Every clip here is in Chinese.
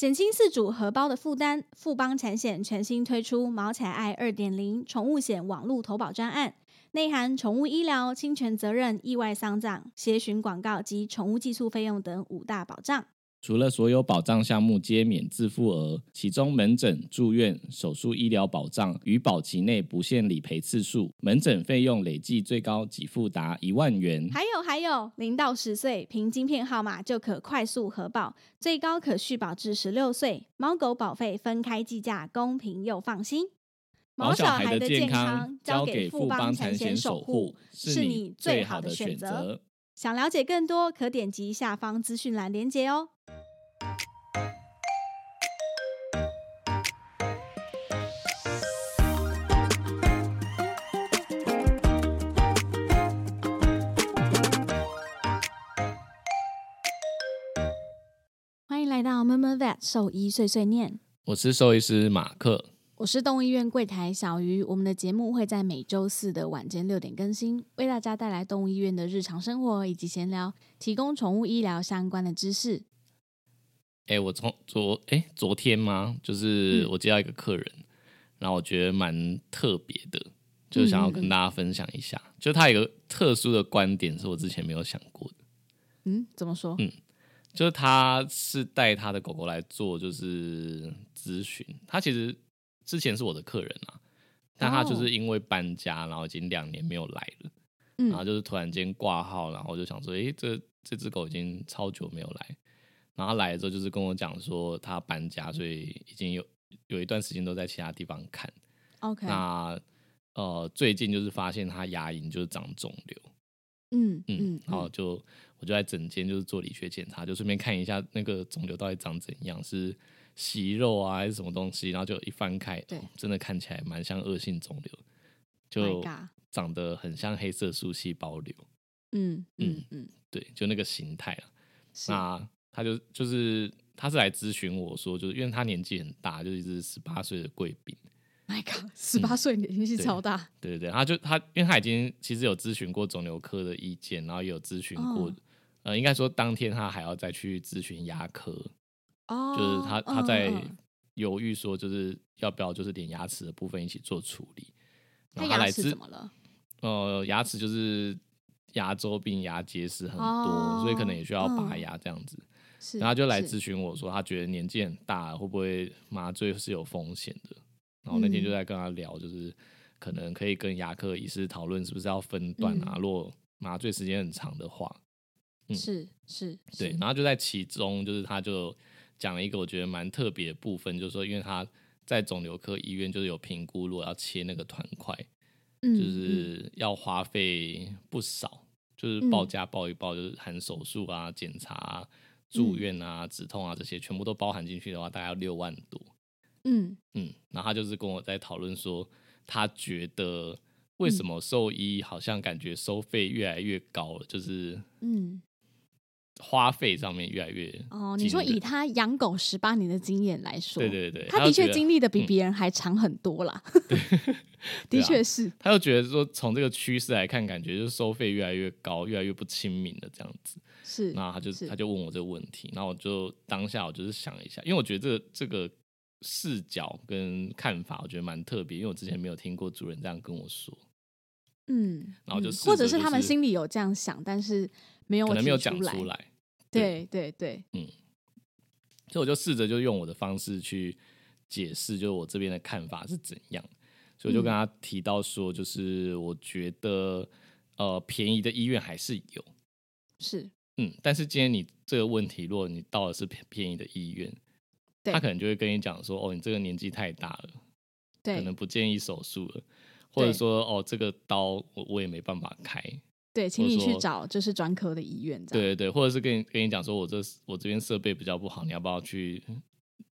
减轻饲主荷包的负担，富邦产险全新推出“毛彩爱二点零”宠物险网络投保专案，内含宠物医疗、侵权责任、意外丧葬、协寻广告及宠物寄宿费用等五大保障。除了所有保障项目皆免自付额，其中门诊、住院、手术医疗保障于保期内不限理赔次数，门诊费用累计最高给付达一万元。还有还有，零到十岁凭晶片号码就可快速核保，最高可续保至十六岁。猫狗保费分开计价，公平又放心。毛小孩的健康交给富邦产险守护，是你最好的选择。想了解更多，可点击下方资讯栏连接哦。欢迎来到 m u m m Vet 兽医碎碎念，我是兽医师马克。我是动物医院柜台小鱼。我们的节目会在每周四的晚间六点更新，为大家带来动物医院的日常生活以及闲聊，提供宠物医疗相关的知识。哎、我从昨哎、昨天吗？就是我接到一个客人，然后我觉得蛮特别的，就想要跟大家分享一下。就他有一个特殊的观点，是我之前没有想过的。嗯，怎么说？嗯就是他是带他的狗狗来做就是咨询，他其实之前是我的客人啊，但他就是因为搬家，然后已经两年没有来了，嗯。然后就是突然间挂号，然后我就想说，诶，这这只狗已经超久没有来，然后他来了之后就是跟我讲说他搬家，所以已经有有一段时间都在其他地方看，OK，那呃最近就是发现他牙龈就是长肿瘤，嗯嗯嗯，，然后就我就在诊间就是做理学检查，就顺便看一下那个肿瘤到底长怎样，是息肉啊还是什么东西，然后就一翻开，对。哦真的看起来蛮像恶性肿瘤，就长得很像黑色素细胞瘤，嗯嗯嗯，对，就那个形态啊。那他就就是他是来咨询我说，就是因为他年纪很大，就是一只十八岁的贵宾，My God，十八岁年纪超大，对对对，他就他，因为他已经其实有咨询过肿瘤科的意见，然后也有咨询过，哦。呃，应该说当天他还要再去咨询牙科，哦，就是他他在犹豫说，就是要不要就是连牙齿的部分一起做处理。他牙齿然后来咨怎么了？呃，牙齿就是牙周病、牙结石很多，哦所以可能也需要拔嗯牙这样子。是，然后他就来咨询我说，他觉得年纪很大，会不会麻醉是有风险的？然后那天就嗯在跟他聊，就是可能可以跟牙科医师讨论是不是要分段啊，嗯如果麻醉时间很长的话，嗯是是，对，然后就在其中，就是他就讲了一个我觉得蛮特别的部分，就是说，因为他在肿瘤科医院就是有评估，如果要切那个团块，嗯就是要花费不少，就是报价报一报，就是含手术啊、检查、啊、住院啊、止痛啊这些，全部都包含进去的话，大概要六万多。嗯。嗯，然后他就是跟我在讨论说，他觉得为什么兽医好像感觉收费越来越高了，就是嗯花费上面越来越哦，你说以他养狗十八年的经验来说，对对对，他的确经历的比嗯。别人还长很多啦。的确是，他又觉得说，从这个趋势来看，感觉就是收费越来越高，越来越不亲民的这样子。是，那他就他就问我这个问题，然后我就当下我就是想了一下，因为我觉得这个这个视角跟看法，我觉得蛮特别，因为我之前没有听过主人这样跟我说，嗯，然后就嗯或者是他们心里有这样想，但是没有可能没有讲出来，对。对对，嗯所以我就试着就用我的方式去解释，就是我这边的看法是怎样。所以我就跟他提到说，就是我觉得呃便宜的医院还是有，是，嗯，但是今天你这个问题，如果你到的是便便宜的医院，他可能就会跟你讲说，哦，你这个年纪太大了，对。可能不建议手术了，或者说，哦，这个刀我我也没办法开，对，请你去找就是专科的医院。对对对，或者是跟你跟你讲说，我这我这边设备比较不好，你要不要去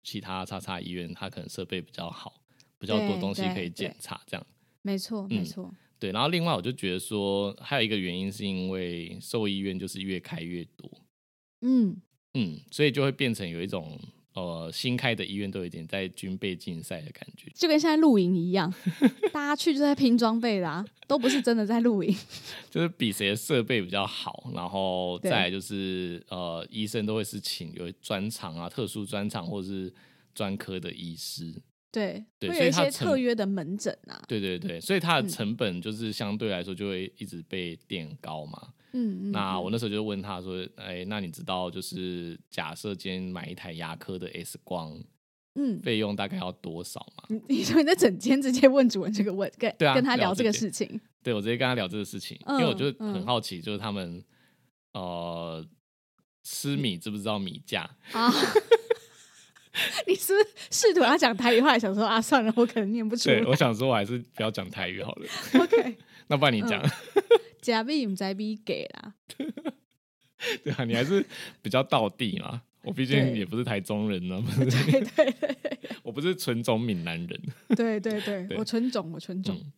其他叉叉医院？它可能设备比较好，比较多对东西可以对检查，这样没错没嗯错，对。然后另外我就觉得说，还有一个原因是因为兽医院就是越开越多，嗯嗯，所以就会变成有一种呃新开的医院都有点在军备竞赛的感觉，就跟现在露营一样，大家去就在拼装备啦，都不是真的在露营。就是比谁的设备比较好，然后再来就是呃医生都会是请有专长啊、特殊专长或者是专科的医师。对，对会有一些特约的门诊啊。对对对，所以它的嗯成本就是相对来说就会一直被垫高嘛。嗯嗯，嗯那我那时候就问他说：“哎，那你知道就是假设今天买一台牙科的 X 光嗯，费用大概要多少吗你你说你在整间直接问主人这个问，跟对啊跟他聊这个事情。？”对我直接跟他聊这个事情，因为我就很好奇，就是他们呃吃米知不知道米价？啊，你是试图要讲台语，后来想说啊，算了，我可能念不出对，来。我想说我还是不要讲台语好了。OK，那不然你讲，假币唔知币给啦。对啊，你还是比较道地嘛。我毕竟也不是台中人呢，不是，对对对我不是纯种闽南人。对对对，对我纯种，我纯种。嗯，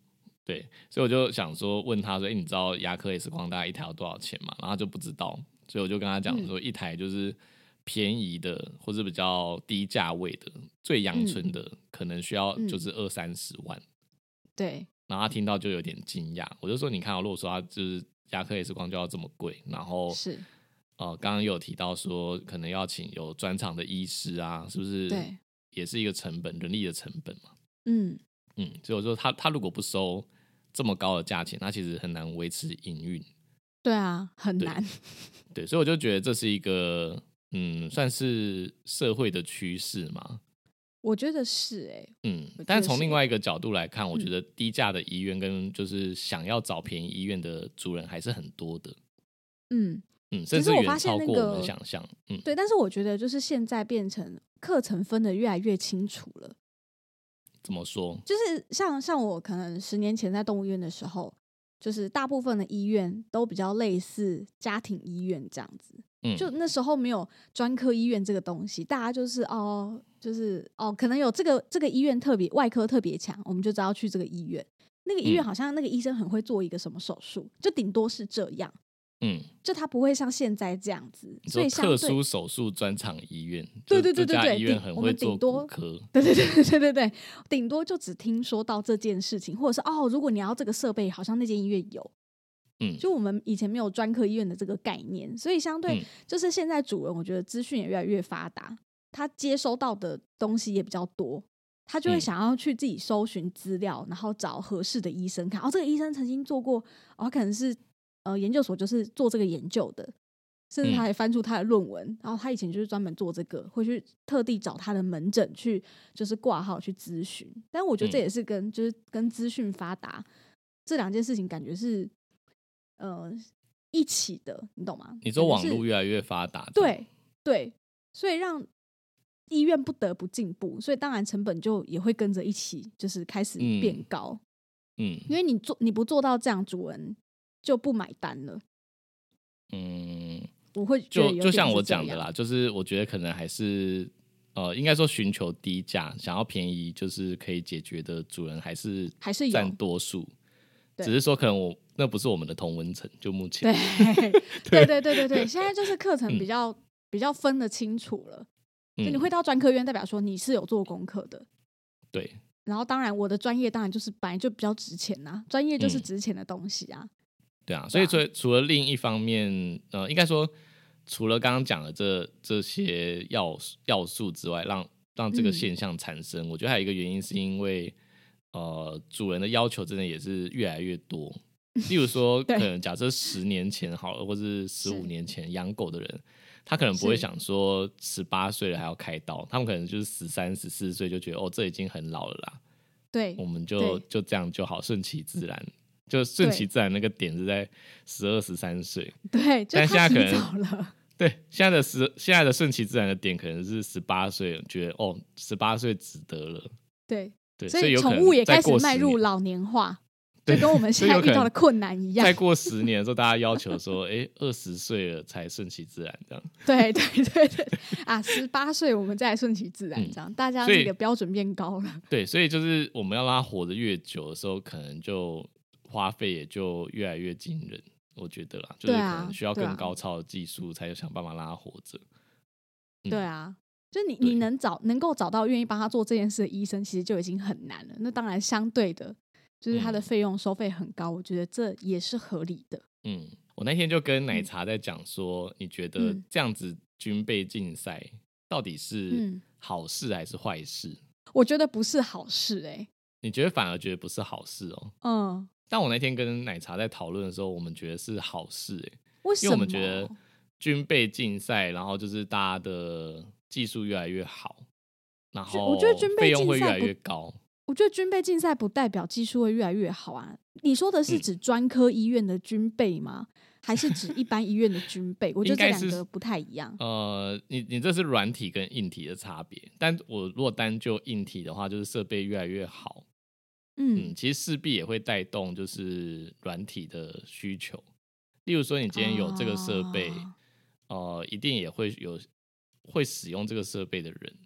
对，所以我就想说问他说：“哎、你知道牙科 X 光大概一台要多少钱吗？”然后他就不知道，所以我就跟他讲说，一台就是便宜的或是比较低价位的、最阳春的，可能需要就是二三十万。对，然后他听到就有点惊讶，我就说：“你看、哦，如果说他就是牙科 X 光就要这么贵，然后是，呃，刚刚有提到说可能要请有专场的医师啊，是不是？对，也是一个成本，人力的成本嘛。”嗯，嗯，所以我说他他如果不收这么高的价钱，他其实很难维持营运。对啊，很对难。对，所以我就觉得这是一个嗯，算是社会的趋势嘛。我觉得是哎、嗯但是从另外一个角度来看，我觉嗯得低价的医院跟就是想要找便宜医院的主人还是很多的。嗯，嗯，甚至远发现那超过我们个想象。嗯，对。但是我觉得就是现在变成课程分的越来越清楚了。怎么说？就是像像我可能十年前在动物医院的时候，就是大部分的医院都比较类似家庭医院这样子。嗯，就那时候没有专科医院这个东西，大家就是哦，就是哦，可能有这个这个医院特别外科特别强，我们就知道去这个医院。那个医院嗯好像那个医生很会做一个什么手术，就顶多是这样，嗯，就他不会像现在这样子。所以相对殊手术专场医院，对对对对对医院很顶我们会做骨顶多科。对对对对对对对，顶多就只听说到这件事情，或者是哦，如果你要这个设备，好像那间医院有。嗯，就我们以前没有专科医院的这个概念，所以相对嗯。就是现在主人，我觉得资讯也越来越发达，他接收到的东西也比较多，他就会嗯。想要去自己搜寻资料，然后找合适的医生看。哦，这个医生曾经做过，哦，可能是呃研究所就是做这个研究的，甚至嗯。他还翻出他的论文，然后他以前就是专门做这个，会去特地找他的门诊去就是挂号去咨询。但我觉得这嗯。也是跟、就是跟资讯发达这两件事情感觉是呃一起的，你懂吗？你说网络越来越发达，对对，所以让医院不得不进步，所以当然成本就也会跟着一起就是开始变嗯高，嗯因为你做你不做到这样，主人就不买单了。嗯，我会就就像我讲的啦，就是我觉得可能还是呃，应该说寻求低价，想要便宜，就是可以解决的主人还是还是占多数，只是说可能我那不是我们的同文层，就目前对 对对对对对，现在就是课程比较、比较分得清楚了。就你嗯会到专科院，代表说你是有做功课的。对，然后当然我的专业当然就是本来就比较值钱呐、专业就是嗯值钱的东西啊。对啊，所以除了除了另一方面，呃，应该说除了刚刚讲的这这些要素要素之外，让让这个嗯现象产生，我觉得还有一个原因是因为呃，主人的要求真的也是越来越多。例如说，可能假设十年前好了，或是十五年前养狗的人，他可能不会想说十八岁了还要开刀，他们可能就是十三、十四岁就觉得哦，这已经很老了啦，对。我们就对就这样就好，顺其自然。就顺其自然那个点是在十二十三岁，对，但现在可能早了。对现在的十现在的顺其自然的点可能是十八岁，觉得哦十八岁值得了，对，对，所以宠物也开始迈入老年化，就跟我们现在遇到的困难一样再。过十年的时候，大家要求说，哎，二十岁了才顺其自然这样，对对对对啊，十八岁我们再来顺其自然，嗯这样、大家那个标准变高了。对，所以就是我们要让他活得越久的时候，可能就花费也就越来越惊人，我觉得啦，就是可能需要更高超的技术，才有想办法让他活着。嗯对啊，就你你能找能够找到愿意帮他做这件事的医生，其实就已经很难了。那当然，相对的，就是它的嗯费用收费很高，我觉得这也是合理的。嗯，我那天就跟奶茶在讲说，你觉得嗯这样子军备竞赛到底是嗯好事还是坏事？我觉得不是好事、欸，你觉得反而觉得不是好事哦？嗯，但我那天跟奶茶在讨论的时候，我们觉得是好事哎，为什么？因为我们觉得军备竞赛，然后就是大家的技术越来越好，然后我觉得军备费用会越来越高。我觉得军备竞赛不代表技术会越来越好啊。你说的是嗯指专科医院的军备吗？还是指一般医院的军备？我觉得这两个不太一样。呃，你你这是软体跟硬体的差别，但我如果单就硬体的话，就是设备越来越好，嗯，嗯，其实势必也会带动就是软体的需求。例如说，你今天有这个设备，啊呃，一定也会有会使用这个设备的人，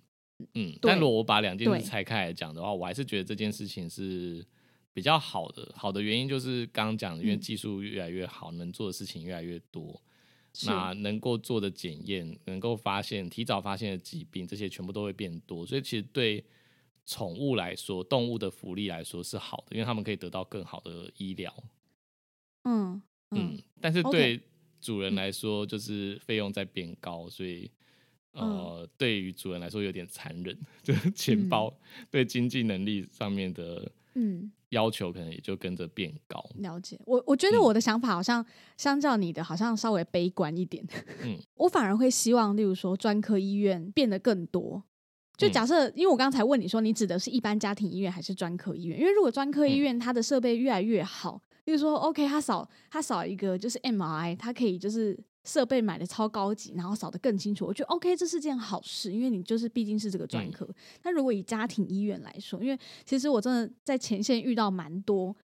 嗯。但如果我把两件事拆开来讲的话，我还是觉得这件事情是比较好的。好的原因就是刚刚讲的，因为嗯技术越来越好，能做的事情越来越多，那能够做的检验，能够发现提早发现的疾病，这些全部都会变多。所以其实对宠物来说，动物的福利来说是好的，因为他们可以得到更好的医疗。嗯嗯嗯，，但是对主人来说，就是费用在变高，所以呃，对于主人来说有点残忍，就是 钱包对经济能力上面的嗯，要求可能也就跟着变高。了解。我我觉得嗯我的想法好像相较你的，好像稍微悲观一点。嗯，我反而会希望，例如说专科医院变得更多。就嗯假设，因为我刚才问你说，你指的是一般家庭医院还是专科医院？因为如果专科医嗯院它的设备越来越好，例如说，OK，它少它少一个就是 MRI，它可以就是设备买的超高级，然后扫得更清楚，我觉得 OK，这是件好事，因为你就是毕竟是这个专嗯科。那如果以家庭医院来说，因为其实我真的在前线遇到蛮多，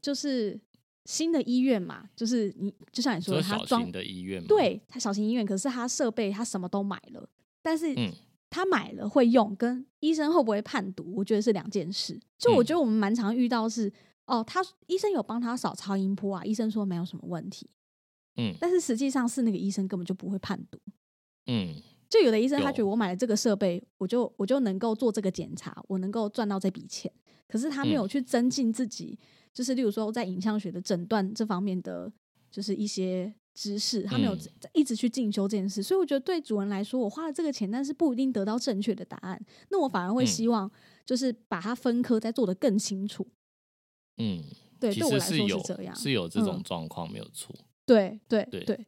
就是新的医院嘛，就是你就像你说的，说小它装型的医院嘛，，对，他小型医院，可是他设备他什么都买了，但是嗯他买了会用，跟医生会不会判读，我觉得是两件事。就我嗯觉得我们蛮常遇到是，哦，他医生有帮他扫超音波啊，医生说没有什么问题，嗯。但是实际上是那个医生根本就不会判读。嗯就有的医生他觉得我买了这个设备，我就我就能够做这个检查，我能够赚到这笔钱，可是他没有嗯。去增进自己，就是例如说在影像学的诊断这方面的，就是一些知识，他没有一直去进修这件事，所以我觉得对主人来说，我花了这个钱，但是不一定得到正确的答案，那我反而会嗯。希望就是把它分科再做得更清楚。嗯，对，其对我来说实有这样，是有这种嗯。状况，没有错。对对对对，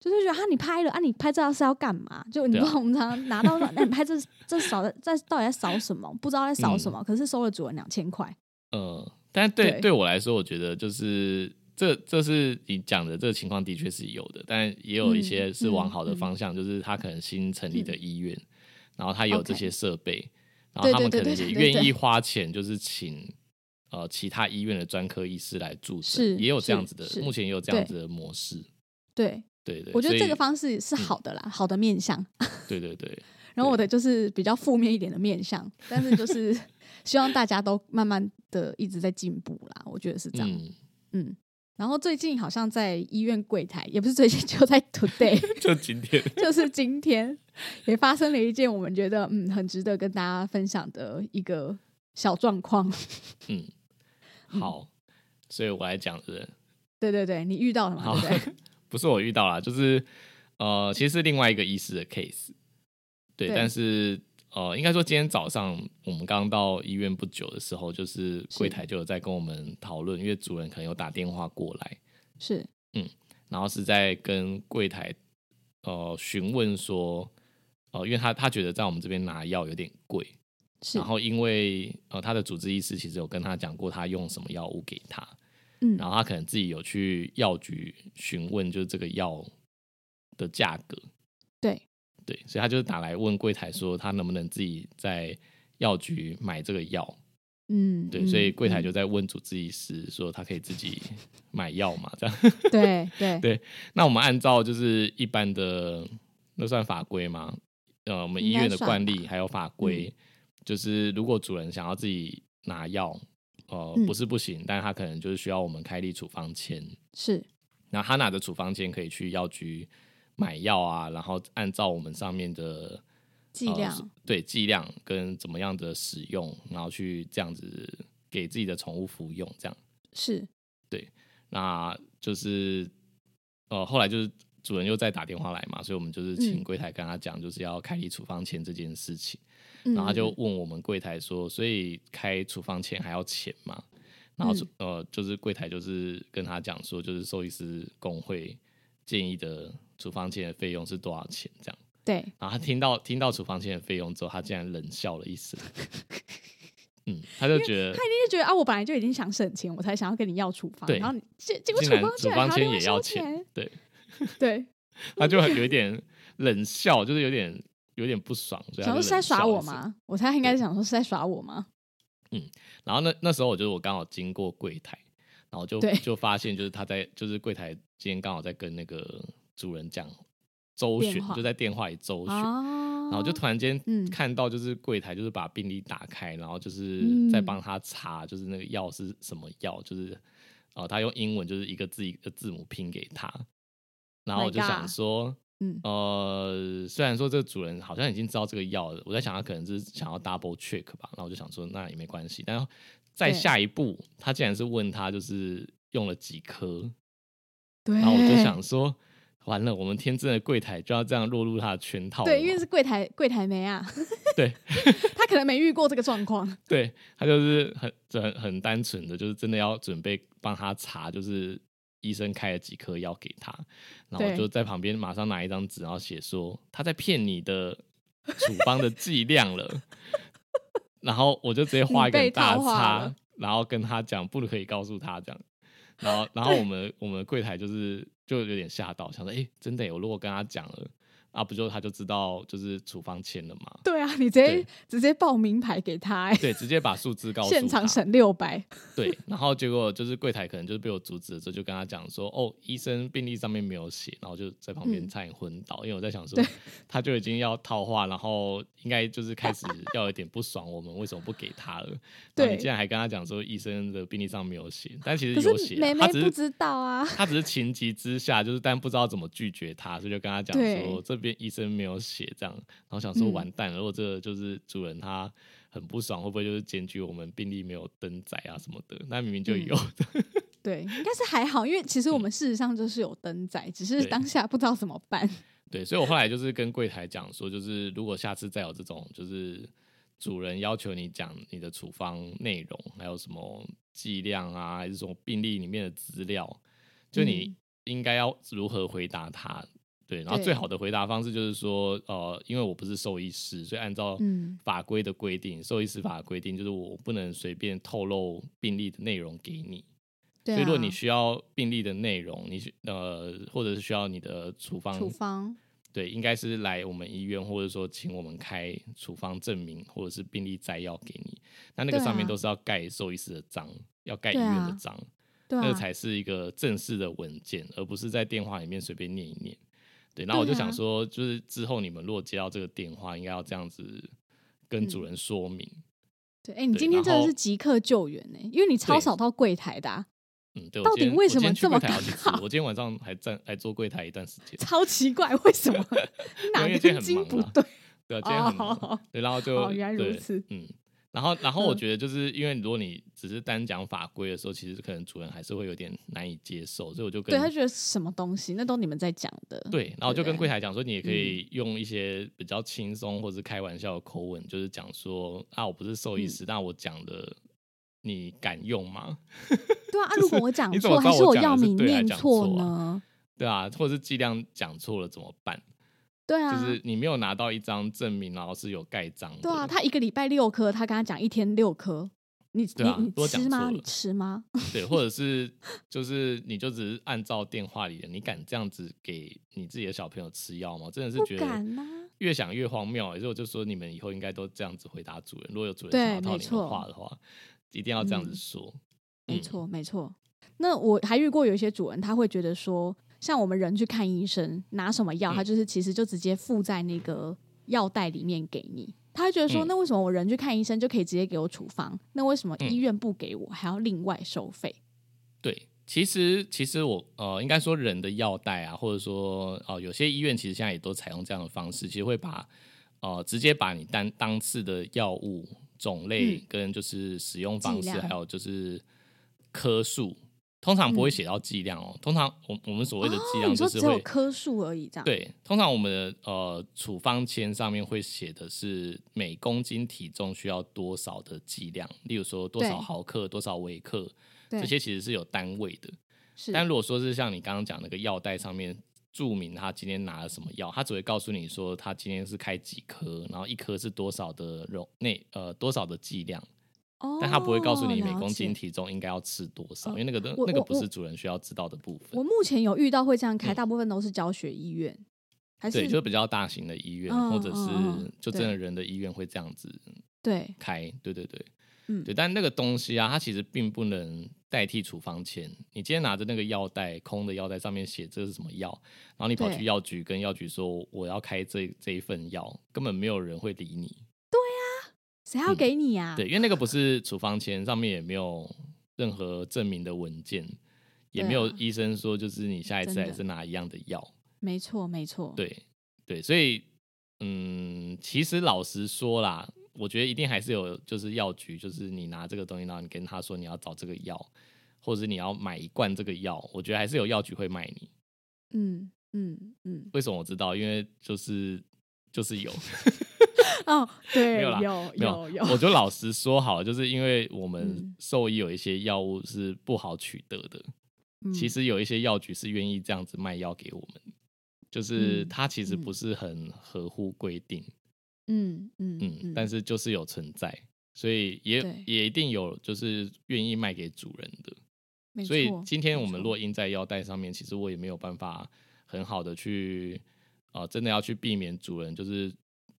就是觉得啊，你拍了啊，你拍这要是要干嘛？就你对啊知道我们常常拿到说，那你 拍这这少的在到底在少什么？不知道在少什嗯么，可是收了主人两千块。呃，但对对对我来说，我觉得就是这这是你讲的这个情况的确是有的，但也有一些是往好的嗯嗯方向，就是他可能新成立的医院，然后他有这些设备，然后他们可能也愿意花钱，就是请呃其他医院的专科医师来助是诊，也有这样子的，目前也有这样子的模式。对，对对，我觉得这个方式是好的啦，好的面向。对对对，然后我的就是比较负面一点的面向，但是就是 希望大家都慢慢的一直在进步啦，我觉得是这样。嗯，嗯然后最近好像在医院柜台，也不是最近，就在 today，就今天，就是今天也发生了一件我们觉得嗯很值得跟大家分享的一个小状况。嗯，好，所以我来讲是。对对对，你遇到了嘛？好对不对？不是我遇到了，就是呃，其实是另外一个医师的 case，对，对但是呃，应该说今天早上我们刚到医院不久的时候，就是柜台就有在跟我们讨论，因为主人可能有打电话过来，是嗯然后是在跟柜台呃询问说，呃，因为他他觉得在我们这边拿药有点贵，是，然后因为呃他的主治医师其实有跟他讲过他用什么药物给他，嗯。然后他可能自己有去药局询问，就是这个药的价格，对。对，所以他就是打来问柜台说他能不能自己在药局买这个药，嗯，对，嗯所以柜台嗯就在问主治医师说他可以自己 买药嘛，这样。对对。对那我们按照就是一般的那算法规吗？呃，我们医院的惯例还有法规，就是如果主人想要自己拿药，呃，嗯不是不行，但是他可能就是需要我们开立处方签。是然后他拿着处方签可以去药局买药啊，然后按照我们上面的剂量对剂量跟怎么样的使用，然后去这样子给自己的宠物服用，这样是对。那就是呃，后来就是主人又再打电话来嘛，所以我们就是请柜台跟他讲，就是要开立处方签这件事情。然后他就问我们柜台说：“所以开处方签还要钱吗？”然后呃，就是柜台就是跟他讲说，就是兽医师工会建议的处方签的费用是多少钱这样。对。然后他听到听到处方签的费用之后，他竟然冷笑了一声。嗯，他就觉得他一定是觉得啊，我本来就已经想省钱，我才想要跟你要处方。然后你结结果处方处方签也要钱。对对。他就有一点冷笑，就是有点。有点不爽，想说是在耍我吗？我猜应该是想说是在耍我吗？嗯，然后那那时候我就我刚好经过柜台，然后就就发现就是他在就是柜台今天刚好在跟那个主人讲周旋，就在电话里周旋，然后就突然间看到就是柜台就是把病历打开，然后就是在帮他查，就是那个药是什么药，就是哦他用英文就是一个字一个字母拼给他，然后我就想说。嗯，呃，虽然说这个主人好像已经知道这个药了，我在想他可能是想要 double check 吧，那我就想说那也没关系。但在下一步，他竟然是问他就是用了几颗，对，然后我就想 说完了，我们天真的柜台就要这样落入他的圈套，对，因为是柜台柜台没啊，对，他可能没遇过这个状况，对他就是很很很单纯的，就是真的要准备帮他查，就是。医生开了几颗药给他，然后我就在旁边马上拿一张纸，然后写说他在骗你的处方的剂量了，然后我就直接画一个大叉，然后跟他讲不可以告诉他这样，然后然后我们我们柜台就是就有点吓到，想说哎真的，我如果跟他讲了。啊，不就他就知道就是处方签了嘛？对啊，你直接直接报名牌给他，对，直接把数字告诉 现场省六百。对，然后结果就是柜台可能就是被我阻止了，之后就跟他讲说，哦，医生病历上面没有写，然后就在旁边差点昏倒，因为我在想说，他就已经要套话，然后应该就是开始要有点不爽，我们为什么不给他了？对，你竟然还跟他讲说医生的病历上没有写，但其实有写，他只是不知道啊，他只是情急之下，就是但不知道怎么拒绝他，所以就跟他讲说这。医生没有写这样，然后想说完蛋了，如果这个就是主人他很不爽，会不会就是检举我们病历没有登载啊什么的？那明明就有的。对，应该是还好，因为其实我们事实上就是有登载，只是当下不知道怎么办。对，所以我后来就是跟柜台讲说，就是如果下次再有这种，就是主人要求你讲你的处方内容，还有什么剂量啊，还是什么病历里面的资料，就你应该要如何回答他。对，然后最好的回答方式就是说，呃，因为我不是兽医师，所以按照法规的规定，兽医师法规定就是我不能随便透露病例的内容给你。所以如果你需要病例的内容，你呃，或者是需要你的处方，处方，对，应该是来我们医院，或者说请我们开处方证明，或者是病例摘要给你。那那个上面都是要盖兽医师的章，要盖医院的章，那个才是一个正式的文件，而不是在电话里面随便念一念。对，然后我就想说，就是之后你们如果接到这个电话，应该要这样子跟主人说明。对，哎，你今天真的是即刻救援呢，因为你超少到柜台的。啊嗯，对。到底为什么这么刚好？我今天晚上还站还坐柜台一段时间，超奇怪，为什么？哪根筋不对？对，今天很忙。对，然后 就原来如此，嗯。然后，然后我觉得就是因为如果你只是单讲法规的时候，其实可能主人还是会有点难以接受，所以我就跟对他觉得什么东西，那都你们在讲的。对，然后就跟柜台讲说，你也可以用一些比较轻松或是开玩笑的口吻，就是讲说啊，我不是兽医师，但我讲的你敢用吗？对啊，如果我讲错，还是我药名念错呢？对啊，或者是剂量讲错了怎么办？对啊，就是你没有拿到一张证明，然后是有盖章。对啊，他一个礼拜六颗，他跟他讲一天六颗，你你你吃吗？你吃吗？对，或者是 就是你就只是按照电话里的，你敢这样子给你自己的小朋友吃药吗？真的是觉得越想越荒谬。所以我就说，你们以后应该都这样子回答主人，如果有主人想要套你的话的话，一定要这样子说。没错，没错。那我还遇过有一些主人，他会觉得说。像我们人去看医生，拿什么药，他就是其实就直接附在那个药袋里面给你。他会觉得说，那为什么我人去看医生就可以直接给我处方？那为什么医院不给我，还要另外收费？对，其实其实我呃，应该说人的药袋啊，或者说哦，有些医院其实现在也都采用这样的方式，其实会把呃直接把你单当次的药物种类嗯跟就是使用方式，还有就是颗数，通常不会写到剂量哦。通常我我们所谓的剂量就是会、只有颗数而已，这样。对，通常我们的呃处方签上面会写的是每公斤体重需要多少的剂量，例如说多少毫克、多少微克，这些其实是有单位的。但如果说是像你刚刚讲那个药袋上面注明他今天拿了什么药，他只会告诉你说他今天是开几颗，然后一颗是多少的容内呃多少的剂量，哦，但他不会告诉你每公斤体重应该要吃多少，哦因为那个的那个不是主人需要知道的部分。我目前有遇到会这样开，嗯大部分都是教学医院，还是对，就比较大型的医院，嗯或者是就真的人的医院会这样子对开，对对对，嗯对，但那个东西啊，它其实并不能代替处方签。你今天拿着那个药袋，空的药袋上面写这是什么药，然后你跑去药局跟药局说我要开这这一份药，根本没有人会理你。谁要给你啊？嗯对，因为那个不是处方签，上面也没有任何证明的文件，也对没有啊医生说就是你下一次还是拿一样的药。没错没错，对对，所以嗯，其实老实说啦，我觉得一定还是有，就是药局，就是你拿这个东西，然后你跟他说你要找这个药，或者是你要买一罐这个药，我觉得还是有药局会卖你。嗯嗯嗯，为什么我知道？因为就是就是有，哦，对，没有啦有有 我就老实说好了，就是因为我们嗯。兽医有一些药物是不好取得的，其嗯实有一些药局是愿意这样子卖药给我们，就是嗯它其实嗯不是很合乎规定。嗯嗯嗯，但是就是有存在，所以也也一定有就是愿意卖给主人的。所以今天我们落印在腰带上面，其实我也没有办法很好的去呃，真的要去避免主人就是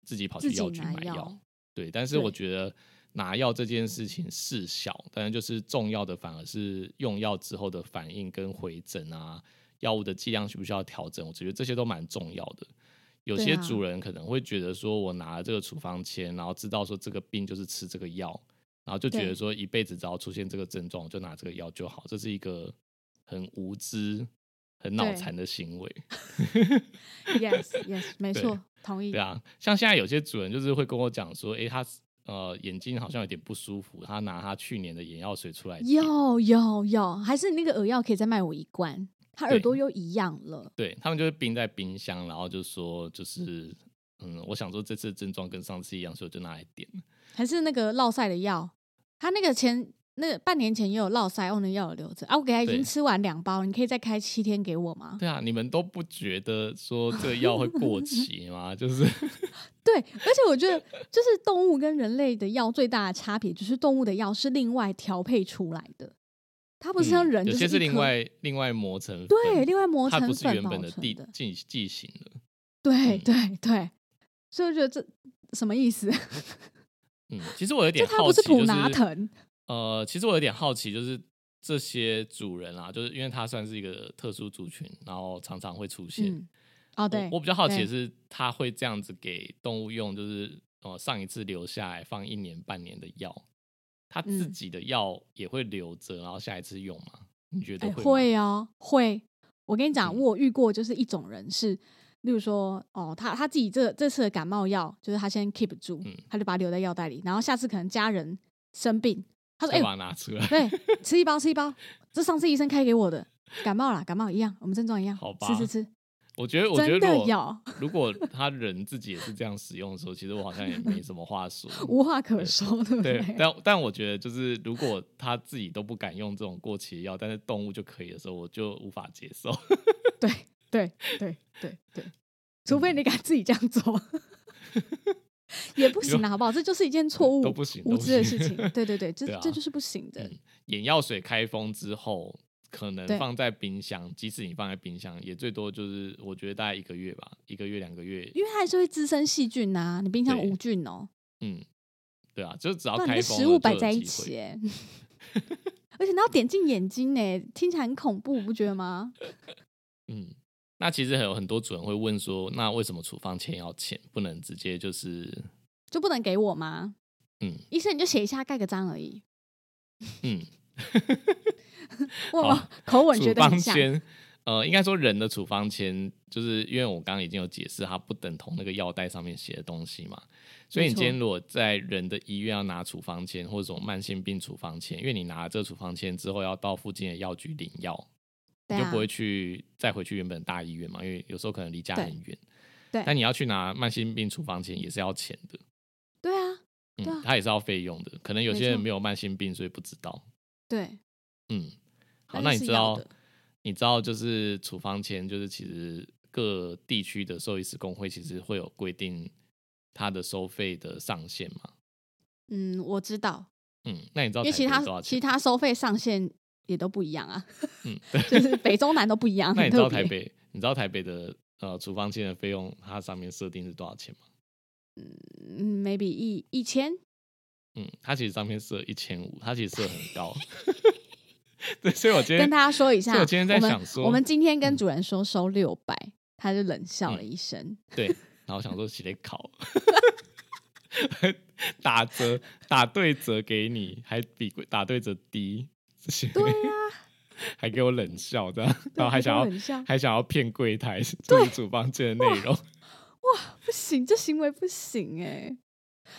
自己跑去药局拿买药。对，但是我觉得拿药这件事情事小，但是就是重要的反而是用药之后的反应跟回诊啊，药物的剂量需不需要调整，我觉得这些都蛮重要的。有些主人可能会觉得说，我拿了这个处方签，然后知道说这个病就是吃这个药，然后就觉得对说一辈子只要出现这个症状，我就拿这个药就好，这是一个很无知、很脑对残的行为。yes yes，没 对错，同意。对啊，像现在有些主人就是会跟我讲说，诶，他呃眼睛好像有点不舒服，他拿他去年的眼药水出来点，有有有，还是你那个耳药可以再卖我一罐，他耳朵又一样了。对他们就是冰在冰箱，然后就说就是嗯，我想说这次的症状跟上次一样，所以我就拿来点。还是那个落晒的药，他那个前那半年前也有落晒，我那药有留着啊，我给他已经吃完两包，你可以再开七天给我吗？对啊，你们都不觉得说这个药会过 期吗？就是 对，而且我觉得就是动物跟人类的药最大的差别，就是动物的药是另外调配出来的，它不是像嗯人，有些是另外另外磨成粉对，另外磨成它不是原本的地剂剂型的。对嗯对对，所以我觉得这什么意思？嗯，其实我有就点它不是好奇，就普拿是疼，呃，其实我有点好奇，就是这些主人啊，就是因为他算是一个特殊族群，然后常常会出现。嗯，哦对我，我比较好奇的是，他会这样子给动物用，就是呃上一次留下来放一年半年的药，他自嗯己的药也会留着，然后下一次用吗？你觉得哎会吗？会哦，会。我跟你讲，嗯我遇过就是一种人是，例如说，哦，他他自己这这次的感冒药，就是他先 keep 住，嗯他就把它留在药袋里，然后下次可能家人生病，他说，哎、再把它拿出来。对，吃一包吃一包，这上次医生开给我的，感冒啦，感冒一样，我们症状一样，好吧吃吃吃，我觉得，我觉得如果有，如果他人自己也是这样使用的时候，其实我好像也没什么话说。无话可说，对不对对？，但但我觉得就是如果他自己都不敢用这种过期的药，但是动物就可以的时候，我就无法接受。对对对对对，除非你敢自己这样做。也不行啦，好不好？这就是一件错误、都不行无知的事情。对对对，这这就是不行的。嗯眼药水开封之后，可能放在冰箱，即使你放在冰箱，也最多就是我觉得大概一个月吧，一个月两个月。因为它还是会滋生细菌呐、你冰箱无菌哦、嗯，对啊，就只要开封食物摆在一起、而且那要点进眼睛呢、听起来很恐怖，不觉得吗？嗯，那其实还有很多主人会问说，那为什么处方签要签，不能直接就是就不能给我吗？嗯医生你就写一下，盖个章而已。嗯，我好口吻处觉得很像？呃，应该说人的处方签，就是因为我刚刚已经有解释，它不等同那个药袋上面写的东西嘛。所以你今天如果在人的医院要拿处方签或者什么慢性病处方签，因为你拿了这个处方签之后要到附近的药局领药，你就不会去再回去原本大医院嘛，因为有时候可能离家很远。对，但你要去拿慢性病处方签也是要钱的。对啊，嗯，它也是要费用的。可能有些人没有慢性病，所以不知道。对，嗯，好，那你知道？你知道，就是处方签，就是其实各地区的兽医师工会其实会有规定它的收费的上限吗？嗯，我知道。嗯，那你知道？因为其他其他收费上限也都不一样啊。嗯，就是北中南都不一样。那你知道台北？你知道台北的呃厨房间的费用，它上面设定是多少钱吗？嗯，maybe 一一千。嗯，它其实上面设一千五，它其实设很高。对，所以我今天跟大家说一下，我今天在想说，我们今天跟主人说收六百，他就冷笑了一声。对，然后想说起来考，打折打对折给你，还比打对折低，对呀，还给我冷笑这样，然后还想要还想要骗柜台，对主房间的内容，哇，不行，这行为不行哎。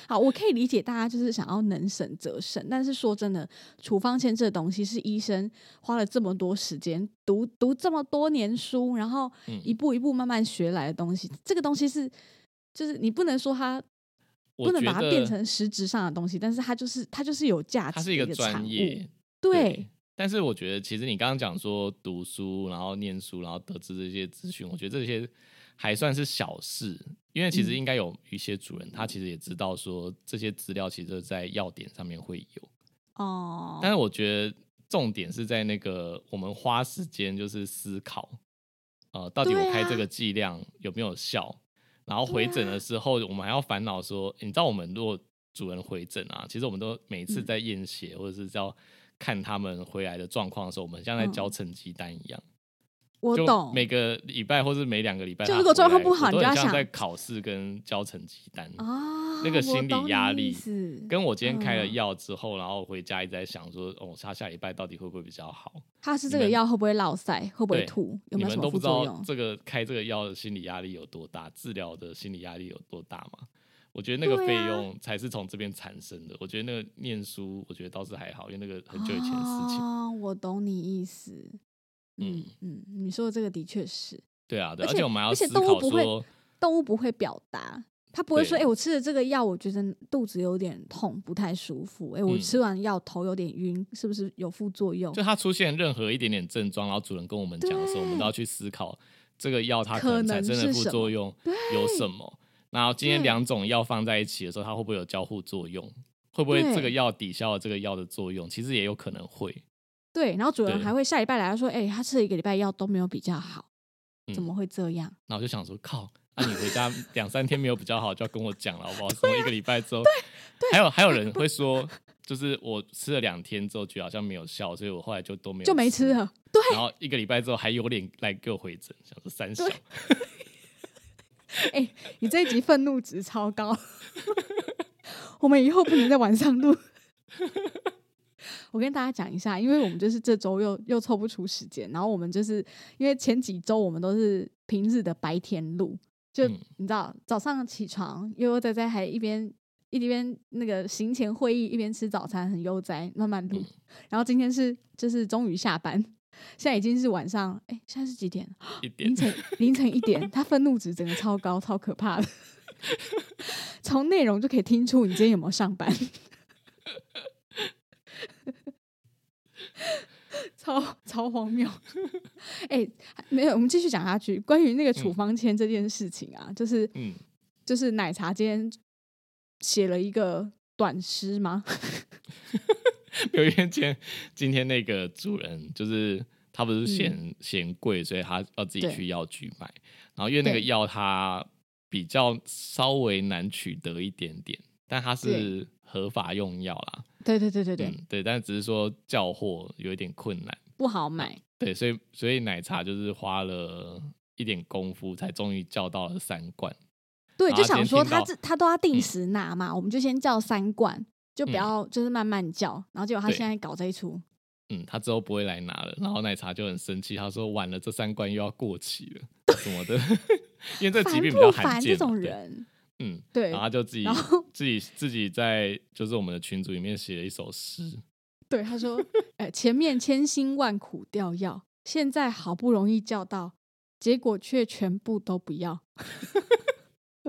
好，我可以理解大家就是想要能省则省，但是说真的，处方签这东西是医生花了这么多时间读读这么多年书，然后一步一步慢慢学来的东西。这个东西是，就是你不能说它不能把它变成实质上的东西，但是它就是它就是有价值，它是一个专业。对，但是我觉得其实你刚刚讲说读书，然后念书，然后得知这些资讯，我觉得这些。还算是小事，因为其实应该有一些主人，他其实也知道说这些资料其实在要点上面会有哦。但是我觉得重点是在那个我们花时间就是思考，呃，到底我开这个剂量有没有效？然后回诊的时候，我们还要烦恼说，你知道我们如果主人回诊啊，其实我们都每次在验血或者是要看他们回来的状况的时候，我们像在交成绩单一样。我懂，每个礼拜或是每两个礼拜，就如果状况不好，你就要想在考试跟交成绩单啊，那个心理压力，跟我今天开了药之后，然后回家一直在想说，哦，他下礼拜到底会不会比较好？他是这个药会不会落塞？会不会吐？有没有什么副作用？这个开这个药的心理压力有多大？治疗的心理压力有多大吗？我觉得那个费用才是从这边产生的。我觉得那个念书，我觉得倒是还好，因为那个很久以前的事情。啊，我懂你意思。嗯嗯，你说的这个的确是，对啊，而且我们要而且动物不会，动物不会表达，它不会说，哎，我吃了这个药，我觉得肚子有点痛，不太舒服，哎，我吃完药头有点晕，是不是有副作用？就它出现任何一点点症状，然后主人跟我们讲的时候，我们都要去思考这个药它可能产生的副作用有什么。然后今天两种药放在一起的时候，它会不会有交互作用？会不会这个药抵消了这个药的作用？其实也有可能会。对，然后主人还会下礼拜来，他说：“哎，他吃了一个礼拜药都没有比较好，怎么会这样？”那我就想说：“靠，那你回家 两三天没有比较好，就要跟我讲了，好不好？什么一个礼拜之后，对，还有还有人 会说，就是我吃了两天之后，觉得好像没有效，所以我后来就都没有就没吃了。对，然后一个礼拜之后还有脸来给我回诊，想说三小。哎，你这一集愤怒值超高，我们以后不能在晚上录。”我跟大家讲一下，因为我们就是这周又又抽不出时间，然后我们就是因为前几周我们都是平日的白天录，就你知道早上起床悠悠哉哉，还一边一边那个行前会议，一边吃早餐，很悠哉慢慢录。然后今天是就是终于下班，现在已经是晚上，哎，现在是几点？凌晨凌晨一点，他愤怒值整个超高，超可怕的。从内容就可以听出你今天有没有上班。超超荒谬！哎，没有，我们继续讲下去。关于那个处方签这件事情啊，就是，嗯，就是奶茶今天写了一个短诗吗？有一天，今今天那个主人就是他，不是嫌嫌贵，所以他要自己去药局买。然后因为那个药它比较稍微难取得一点点，但它是合法用药啦。对对对对对，对，但只是说叫货有一点困难，不好买。对，所以所以奶茶就是花了一点功夫，才终于叫到了三罐。对，就想说他这他都要定时拿嘛，我们就先叫三罐，就不要就是慢慢叫。然后结果他现在搞这一出，嗯，他之后不会来拿了。然后奶茶就很生气，他说晚了，这三关又要过期了 什么的，因为这疾病比较罕见。这种人，嗯，对，然后他就自己自己自己在就是我们的群组里面写了一首诗。对，他说：“哎，前面千辛万苦吊药，现在好不容易叫到，结果却全部都不要。”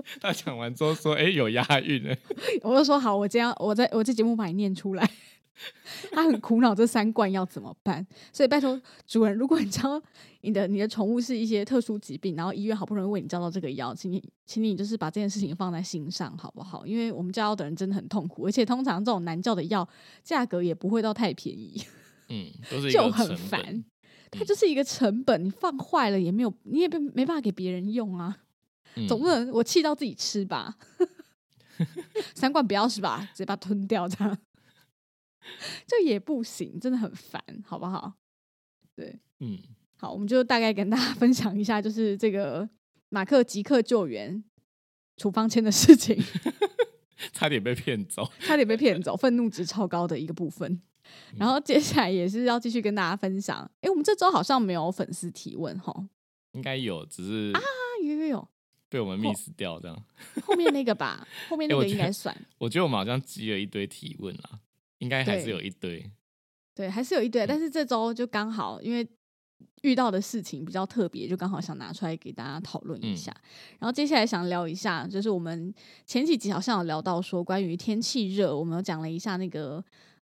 他讲完之后说：“哎，有押韵哎。”我就说：“好，我这样，我在我这节目把你念出来。”他很苦恼，这三罐要怎么办？所以拜托主人，如果你知道你的你的宠物是一些特殊疾病，然后医院好不容易为你叫到这个药，请你请你就是把这件事情放在心上，好不好？因为我们叫药的人真的很痛苦，而且通常这种难叫的药价格也不会到太便宜，嗯，都是就很烦。它就是一个成本，你放坏了也没有，你也没没办法给别人用啊，总不能我气到自己吃吧？三罐不要是吧？直接把它吞掉这样。这也不行，真的很烦，好不好？对，嗯，好，我们就大概跟大家分享一下，就是这个马克即刻救援处方签的事情，差点被骗走，差点被骗走，愤怒值超高的一个部分。然后接下来也是要继续跟大家分享，哎，我们这周好像没有粉丝提问哈，应该有，只是啊，有有有，被我们 miss 掉这样，后面那个吧，后面那个应该算，我觉得我们好像积了一堆提问啊。应该还是有一堆，对，还是有一堆。但是这周就刚好，因为遇到的事情比较特别，就刚好想拿出来给大家讨论一下。然后接下来想聊一下，就是我们前几集好像有聊到说，关于天气热，我们有讲了一下那个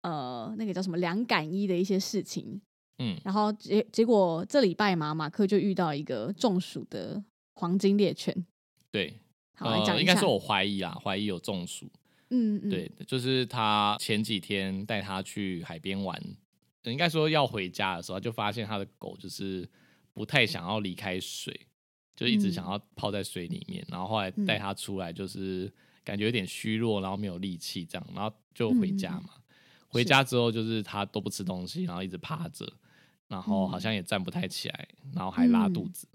呃，那个叫什么凉感衣的一些事情。嗯，然后结结果这礼拜嘛，马克就遇到一个中暑的黄金猎犬。对，好来讲应该是我怀疑啊，怀疑有中暑。嗯，对，就是他前几天带他去海边玩，应该说要回家的时候，就发现他的狗就是不太想要离开水，就一直想要泡在水里面。然后后来带他出来，就是感觉有点虚弱，然后没有力气这样，然后就回家嘛。回家之后就是他都不吃东西，然后一直趴着，然后好像也站不太起来，然后还拉肚子，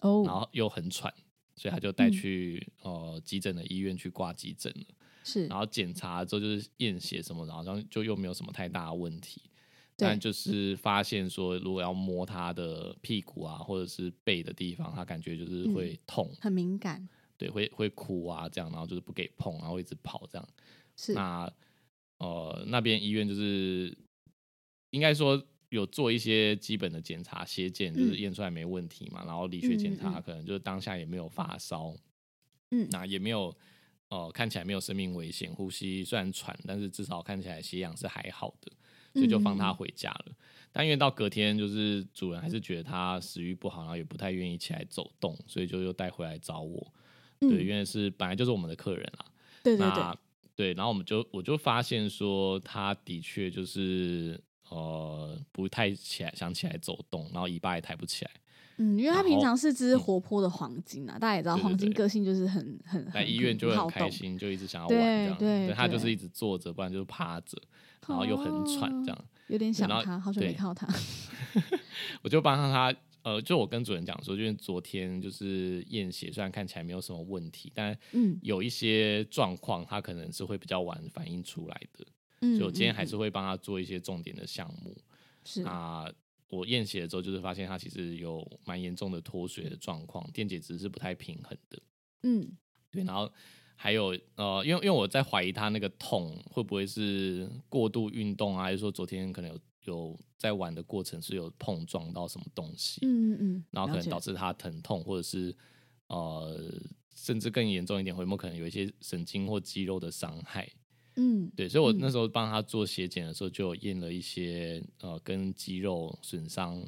哦，然后又很喘，所以他就带去呃急诊的医院去挂急诊了。是，然后检查之后就是验血什么，好像就又没有什么太大的问题，但就是发现说，如果要摸他的屁股啊，或者是背的地方，他感觉就是会痛，很敏感，对，会会哭啊这样，然后就是不给碰，然后一直跑这样。是，那呃那边医院就是应该说有做一些基本的检查，血检就是验出来没问题嘛，然后理学检查可能就是当下也没有发烧，嗯，那也没有。哦，看起来没有生命危险，呼吸虽然喘，但是至少看起来血氧是还好的，所以就放他回家了。但因为到隔天，就是主人还是觉得他食欲不好，然后也不太愿意起来走动，所以就又带回来找我。对，因为是本来就是我们的客人啦。对对对。对，然后我们就我就发现说，他的确就是呃不太起来想起来走动，然后尾巴也抬不起来。嗯，因为它平常是只活泼的黄金啊，大家也知道黄金个性就是很很在医院就很开心，就一直想要玩这样，对，它就是一直坐着，不然就是趴着，然后又很喘这样，有点想他，好久没看到他，我就帮他，呃，就我跟主人讲说，就是昨天就是验血，虽然看起来没有什么问题，但嗯，有一些状况，他可能是会比较晚反映出来的，嗯，所以我今天还是会帮他做一些重点的项目，是啊。我验血的时候，就是发现他其实有蛮严重的脱水的状况，电解质是不太平衡的。嗯，对。然后还有呃，因为因为我在怀疑他那个痛会不会是过度运动啊，还是说昨天可能有有在玩的过程是有碰撞到什么东西？嗯嗯嗯。然后可能导致他疼痛，或者是呃，甚至更严重一点，有没有可能有一些神经或肌肉的伤害？嗯，对，所以我那时候帮他做血检的时候，就验了一些呃跟肌肉损伤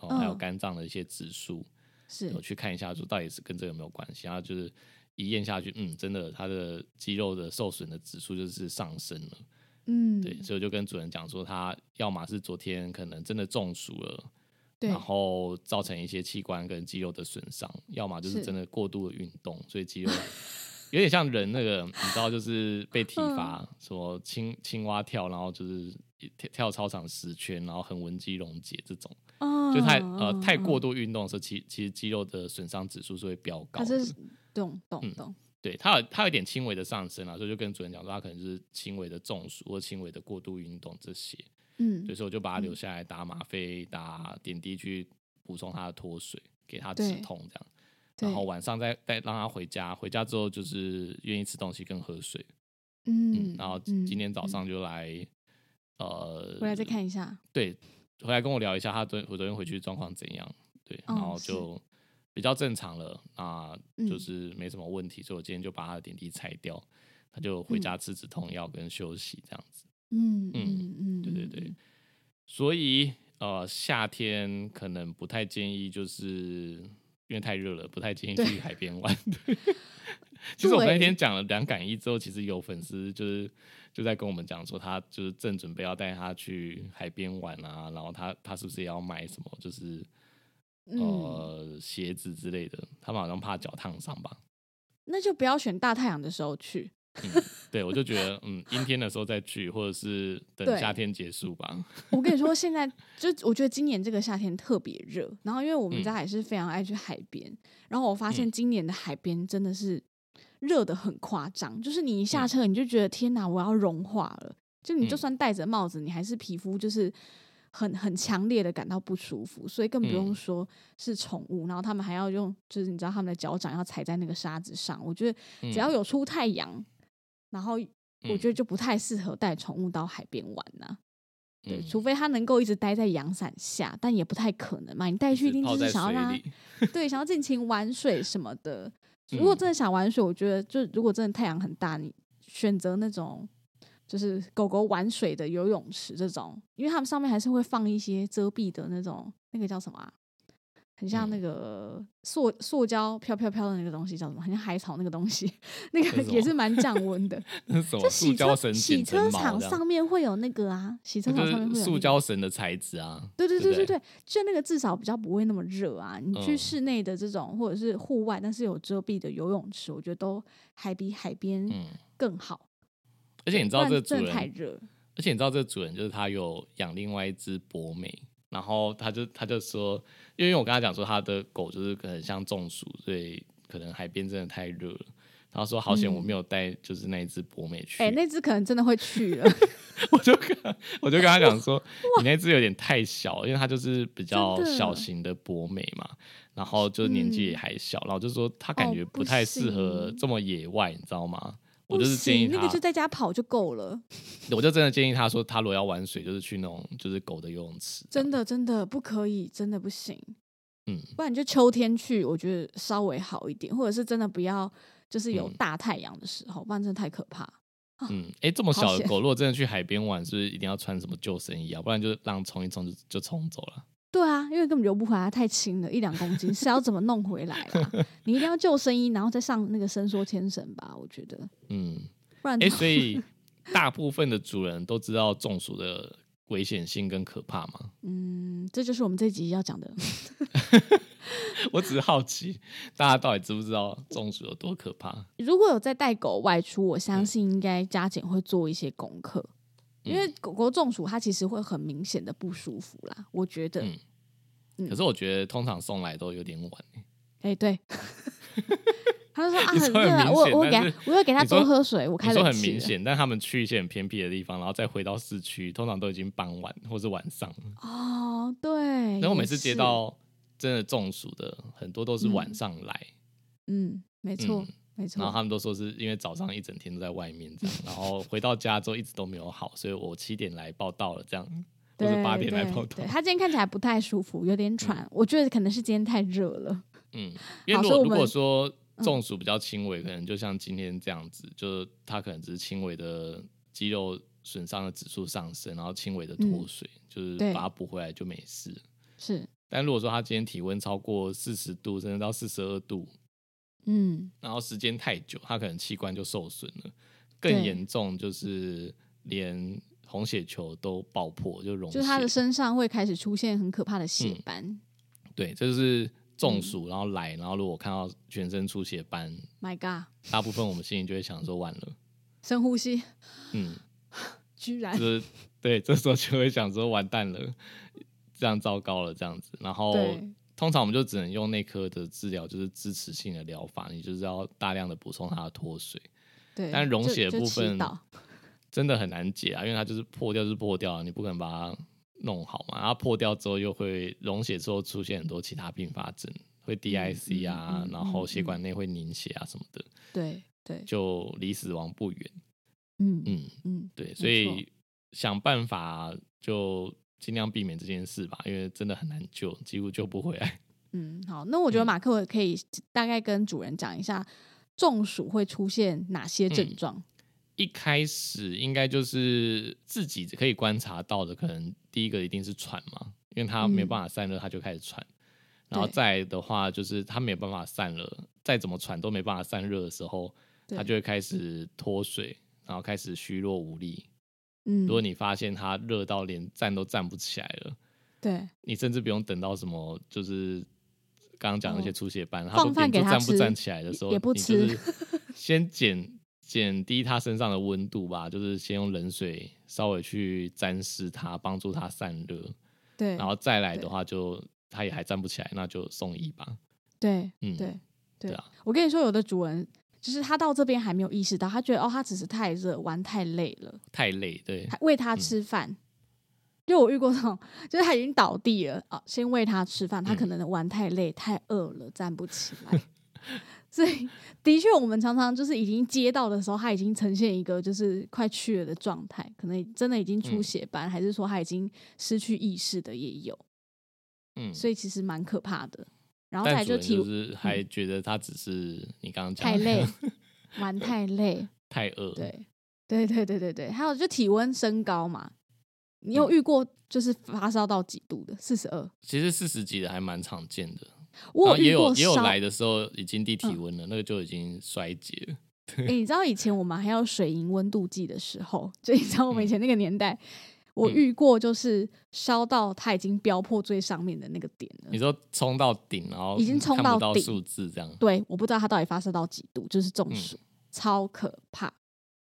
哦，还有肝脏的一些指数，是我去看一下，说到底是跟这个有没有关系。然后就是一验下去，嗯，真的他的肌肉的受损的指数就是上升了。嗯，对，所以我就跟主人讲说，他要么是昨天可能真的中暑了，对，然后造成一些器官跟肌肉的损伤，要么就是真的过度的运动，所以肌肉。有点像人那个，你知道，就是被体罚，说青青蛙跳，然后就是跳跳操场十圈，然后横纹肌溶解这种，就太呃太过度运动的时候，其其实肌肉的损伤指数是会飙高。的。是懂懂懂，对他有他有点轻微的上升啊，所以就跟主任讲说，他可能就是轻微的中暑或轻微的过度运动这些。嗯，所以说我就把他留下来打吗啡、打点滴去补充他的脱水，给他止痛这样。对然后晚上再再让他回家，回家之后就是愿意吃东西跟喝水。嗯嗯，然后嗯今天早上就来，呃，回来再看一下。对，回来跟我聊一下他昨我昨天回去状况怎样，对，哦然后就比较正常了，那就嗯是没什么问题，所以我今天就把他的点滴拆掉，他就回家吃止痛药跟休息这样子。嗯嗯嗯嗯，对对对，所以呃夏天可能不太建议，就是因为太热了，不太建议去海边玩。对其实我那天讲了两感一之后，其实有粉丝就是就在跟我们讲说，他就是正准备要带他去海边玩啊，然后他他是不是也要买什么，就是嗯，呃鞋子之类的，他们好像怕脚烫伤吧。那就不要选大太阳的时候去。嗯，对，我就觉得，嗯，阴天的时候再去，或者是等夏天结束吧。我跟你说，现在就我觉得今年这个夏天特别热，然后因为我们嗯家也是非常爱去海边，然后我发现嗯今年的海边真的是热的很夸张，就是你一下嗯车你就觉得天哪，我要融化了，就你就嗯算戴着帽子，你还是皮肤就是。很很强烈的感到不舒服，所以更不用嗯说是宠物，然后他们还要用，就是你知道他们的脚掌要踩在那个沙子上。我觉得嗯只要有出太阳，然后我嗯觉得就不太适合带宠物到海边玩呐、对，嗯除非它能够一直待在阳伞下，但也不太可能嘛。你带去一定就是想要让，它对 想要尽情玩水什么的。如果嗯真的想玩水，我觉得就如果真的太阳很大，你选择那种就是狗狗玩水的游泳池这种，因为它们上面还是会放一些遮蔽的那种，那个叫什么啊？很像嗯那个塑塑胶飘飘飘的那个东西叫什么？很像海草那个东西，那个也是蛮降 温的。那是什么洗车胶绳洗车场上面会有那个啊，洗车那场上面会有、那個、塑胶绳的材质啊。对对对不对对对，就那个至少比较不会那么热啊。你去嗯室内的这种，或者是户外但是有遮蔽的游泳池，我觉得都还比海边嗯，更好。而且你知道这个主人，热，而且你知道这个主人就是他有养另外一只博美，然后他就他就说，因为我跟他讲说他的狗就是可能像中暑，所以可能海边真的太热了。然后说好险我没有带就是那一只博美去，嗯哎、那只可能真的会去了。我就跟我就跟他讲说，你那只有点太小，因为它就是比较小型的博美嘛，然后就是年纪也还小，然后就说他感觉不太适合这么野外，你知道吗？我不就是建议那个就在家跑就够了，我就真的建议他说，他如果要玩水，就是去那种就是狗的游泳池。真的真的不可以，真的不行。嗯，不然你就秋天去，我觉得稍微好一点，或者是真的不要，就是有嗯大太阳的时候，不然真的太可怕。嗯，哎、这么小的狗，如果真的去海边玩，是不是一定要穿什么救生衣啊？不然就让冲一冲就就冲走了。对啊，因为根本游不回来，太轻了，一两公斤是要怎么弄回来啦？你一定要救生衣，然后再上那个伸缩牵绳吧，我觉得，嗯，不然哎、所以大部分的主人都知道中暑的危险性跟可怕吗？嗯，这就是我们这集要讲的。我只是好奇，大家到底知不知道中暑有多可怕？如果有在带狗外出，我相信应该家检会做一些功课，因为狗狗中暑它其实会很明显的不舒服啦，我觉得。嗯嗯可是我觉得通常送来都有点晚、欸。哎、对。他就说啊，很很热啊，我我给他我要给他多喝水，我开你说冷气。很明显，但他们去一些很偏僻的地方，然后再回到市区，通常都已经傍晚或是晚上了。哦，对。然后我每次，接到真的中暑的，很多都是晚上来，嗯，没错，嗯没错。然后他们都说是因为早上一整天都在外面这样，然后回到家之后一直都没有好，所以我七点来报道了这样，或对者八点来对报道对。他今天看起来不太舒服，有点喘，我觉得可能是今天太热了。嗯，因为如果如果说中暑比较轻微，可能就像今天这样子，就是他可能只是轻微的肌肉损伤的指数上升，然后轻微的脱水，就是把它补回来就没事。是，但如果说他今天体温超过四十度，甚至到四十二度，嗯，然后时间太久，他可能器官就受损了。更对严重就是连红血球都爆破，就溶血。就是他的身上会开始出现很可怕的血嗯斑。对，这就是中暑，然后来，然后如果看到全身出血斑，My God，大部分我们心里就会想说完了，深呼吸，嗯，居然就是对，这时候就会想说完蛋了，这样糟糕了，这样子。然后对通常我们就只能用内科的治疗，就是支持性的疗法，你就是要大量的补充它的脱水。对，但溶血部分真的很难解啊，因为它就是破掉就是破掉了，你不可能把它弄好嘛。然后破掉之后又会溶血之后出现很多其他并发症，会 DIC 啊，嗯嗯然后血管内会凝血啊什么的，对对，就离死亡不远。嗯嗯，嗯，对，所以想办法就尽量避免这件事吧，因为真的很难救，几乎救不回来。嗯，好，那我觉得嗯马克可以大概跟主人讲一下中暑会出现哪些症嗯状。一开始应该就是自己可以观察到的，可能第一个一定是喘嘛，因为他没办法散热，他就开始喘。然后再的话，就是他没有办法散热，再怎么喘都没办法散热的时候，对他就会开始脱水，然后开始虚弱无力。嗯，如果你发现他热到连站都站不起来了，对。你甚至不用等到什么，就是刚刚讲那些哦出血斑，他放都饭给他连站不站起来的时候，也不你就吃。是 先减减低他身上的温度吧，就是先用冷水稍微去沾湿它，帮助它散热，对，然后再来的话就他也还站不起来，那就送医吧。对。嗯，对对对啊，我跟你说，有的主人就是他到这边还没有意识到，他觉得哦，他只是太热，玩太累了，太累，对还喂他吃饭。就我遇过这种，就是他已经倒地了啊，先喂他吃饭，他可能玩太累、太饿了，站不起来。所以，的确，我们常常就是已经接到的时候，他已经呈现一个就是快去了的状态，可能真的已经出嗯血斑，还是说他已经失去意识的也有，嗯，所以其实蛮可怕的。然后再来但主人体就是还觉得他只是你刚刚讲太累，玩太累，太饿，对，对对对对对，还有就体温升高嘛，你嗯有遇过就是发烧到几度的？四十二，其实四十几的还蛮常见的。我也有也有烧。来的时候已经低体嗯温了，那个就已经衰竭了。哎、你知道以前我们还有水银温度计的时候，就你知道我们以前那个年代，我嗯遇过就是烧到它已经飙破最上面的那个点了你。说冲到顶，然后已经冲到顶数字这样，对，我不知道它到底发射到几度，就是中嗯暑，超可怕。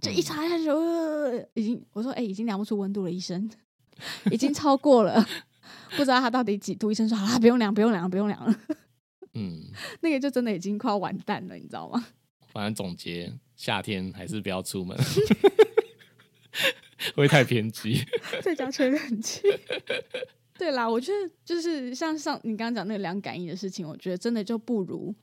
就一嗯查下去，呃，已经我说哎、已经量不出温度了，医生，已经超过了，不知道它到底几度。医生说好啦，不用量，不用量，不用量了。嗯，那个就真的已经快要完蛋了，你知道吗？反正总结，夏天还是不要出门，会太偏激。在家吹冷气。对啦，我觉得就是像上你刚刚讲那个凉感应的事情，我觉得真的就不如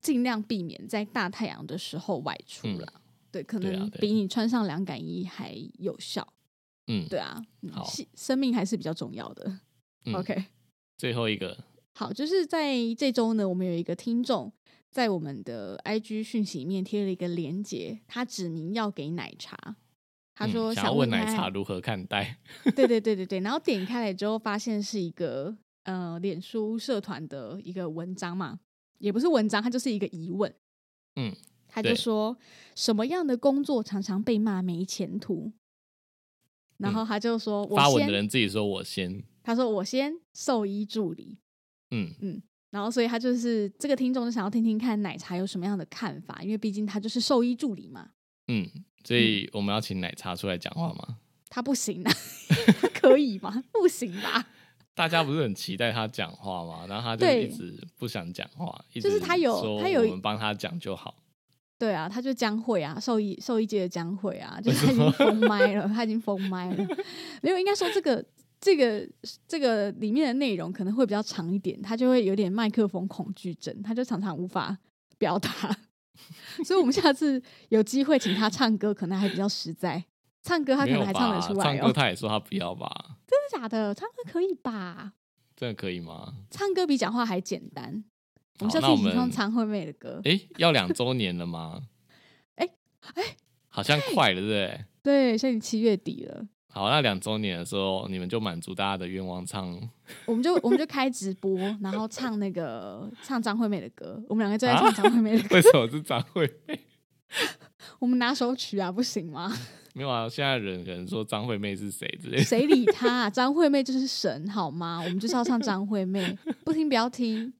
尽量避免在大太阳的时候外出嗯啦。对，可能比你穿上凉感衣还有效。嗯，对啊，嗯好生命还是比较重要的。嗯 OK，最后一个，好，就是在这周呢，我们有一个听众在我们的 IG 讯息里面贴了一个连接，他指明要给奶茶。他嗯说想要问奶茶如何看待，对对对对对，然后点开来之后，发现是一个呃脸书社团的一个文章嘛，也不是文章，它就是一个疑问。嗯，他就说什么样的工作常常被骂没前途？然后他就说，我发文的，人自己说我先，他说我先兽医助理，嗯然后所以他就是这个听众就想要听听看奶茶有什么样的看法，因为毕竟他就是兽医助理嘛，嗯，所以我们要请奶茶出来讲话吗？他不行啊，他可以吗？不行吧？大家不是很期待他讲话吗？然后他就一直不想讲话，就是他有他有我们帮他讲就好。对啊，他就将会啊，兽医兽医界的将会啊，就是他已经封麦了，他已经封麦了。没有，应该说这个这个这个里面的内容可能会比较长一点，他就会有点麦克风恐惧症，他就常常无法表达。所以我们下次有机会请他唱歌，可能还比较实在。唱歌他可能还唱得？出来唱歌哦，他也说他不要吧？真的假的？唱歌可以吧？真的可以吗？唱歌比讲话还简单。我们下次一起唱常惠妹的歌。诶，要两周年了吗？诶诶好像快了，对不对？对，现在七月底了。好，那两周年的时候，你们就满足大家的愿望唱，我们就我们就开直播，然后唱那个唱张惠妹的歌，我们两个就在唱张惠妹的歌，为什么是张惠妹？我们拿手曲啊，不行吗？没有啊，现在人可能说张惠妹是谁之类的。谁理他、啊？张惠妹就是神好吗？我们就是要唱张惠妹，不听不要听。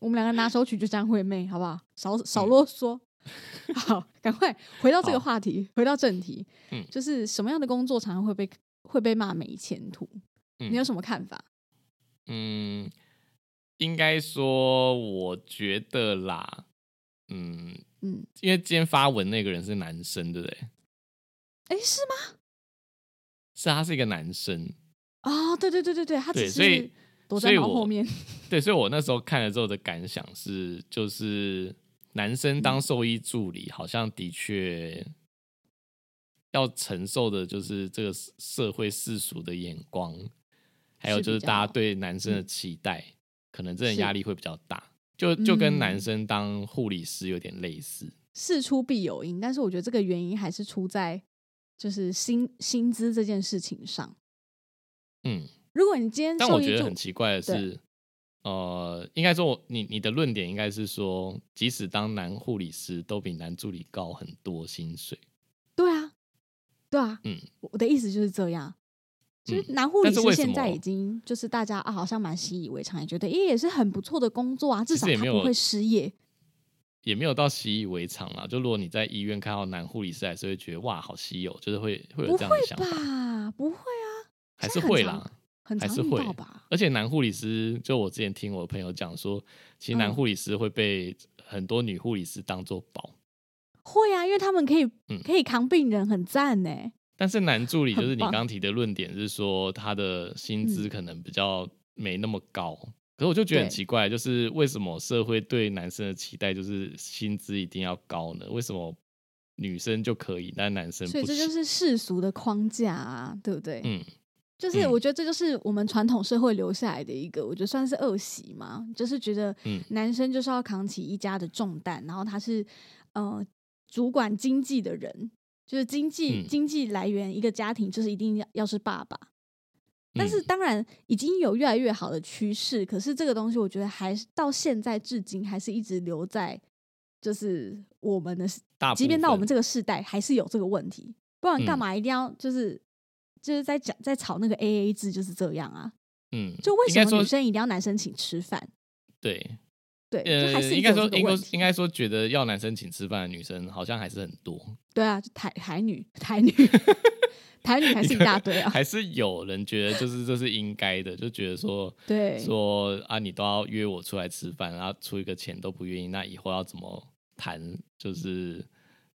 我们两个拿手曲就张惠妹，好不好？少少啰嗦。好，赶快回到这个话题，回到正题。嗯就是什么样的工作常常会被会被骂没前途？嗯你有什么看法？嗯，应该说，我觉得啦，嗯，嗯，因为今天发文那个人是男生，对不对？哎，是吗？是他是一个男生哦，对对对对对，他只是躲在毛后面。对，所以我那时候看了之后的感想是，就是男生当兽医助理，好像的确要承受的就是这个社会世俗的眼光，还有就是大家对男生的期待，可能这种压力会比较大。就就跟男生当护理师有点类似，事出必有因，但是我觉得这个原因还是出在就是薪薪资这件事情上。嗯，如果你今天，但我觉得很奇怪的是，呃，应该说你你的论点应该是说，即使当男护理师都比男助理高很多薪水。对啊，对啊，嗯，我的意思就是这样。其实男护理师现在已经就是大家啊，好像蛮习以为常，也觉得诶也是很不错的工作啊，至少他不会失业。也没有到习以为常啊。就如果你在医院看到男护理师，还是会觉得哇，好稀有，就是会会有这样的想法。不会啊，还是会啦，还是会吧。而且男护理师，就我之前听我的朋友讲说，其实男护理师会被很多女护理师当做宝。会啊，因为他们可以可以扛病人，很赞呢。但是男助理就是你刚提的论点是说他的薪资可能比较没那么高，可是我就觉得很奇怪，就是为什么社会对男生的期待就是薪资一定要高呢？为什么女生就可以，但男生不？所以这就是世俗的框架啊，对不对？嗯，就是我觉得这就是我们传统社会留下来的一个，我觉得算是恶习嘛，就是觉得男生就是要扛起一家的重担，然后他是呃主管经济的人。就是经济经济来源，一个家庭就是一定要要是爸爸，但是当然已经有越来越好的趋势，可是这个东西我觉得还是到现在至今还是一直留在就是我们的，即便到我们这个世代还是有这个问题，不然干嘛一定要就是就是在讲在吵那个 A A 制就是这样啊？嗯，就为什么女生一定要男生请吃饭？对。对，呃，应该说，应该应该说，觉得要男生请吃饭的女生好像还是很多。对啊，就台台女，台女，台女还是一大堆啊。还是有人觉得，就是这是应该的，就觉得说，对，说啊，你都要约我出来吃饭，然后出一个钱都不愿意，那以后要怎么谈？就是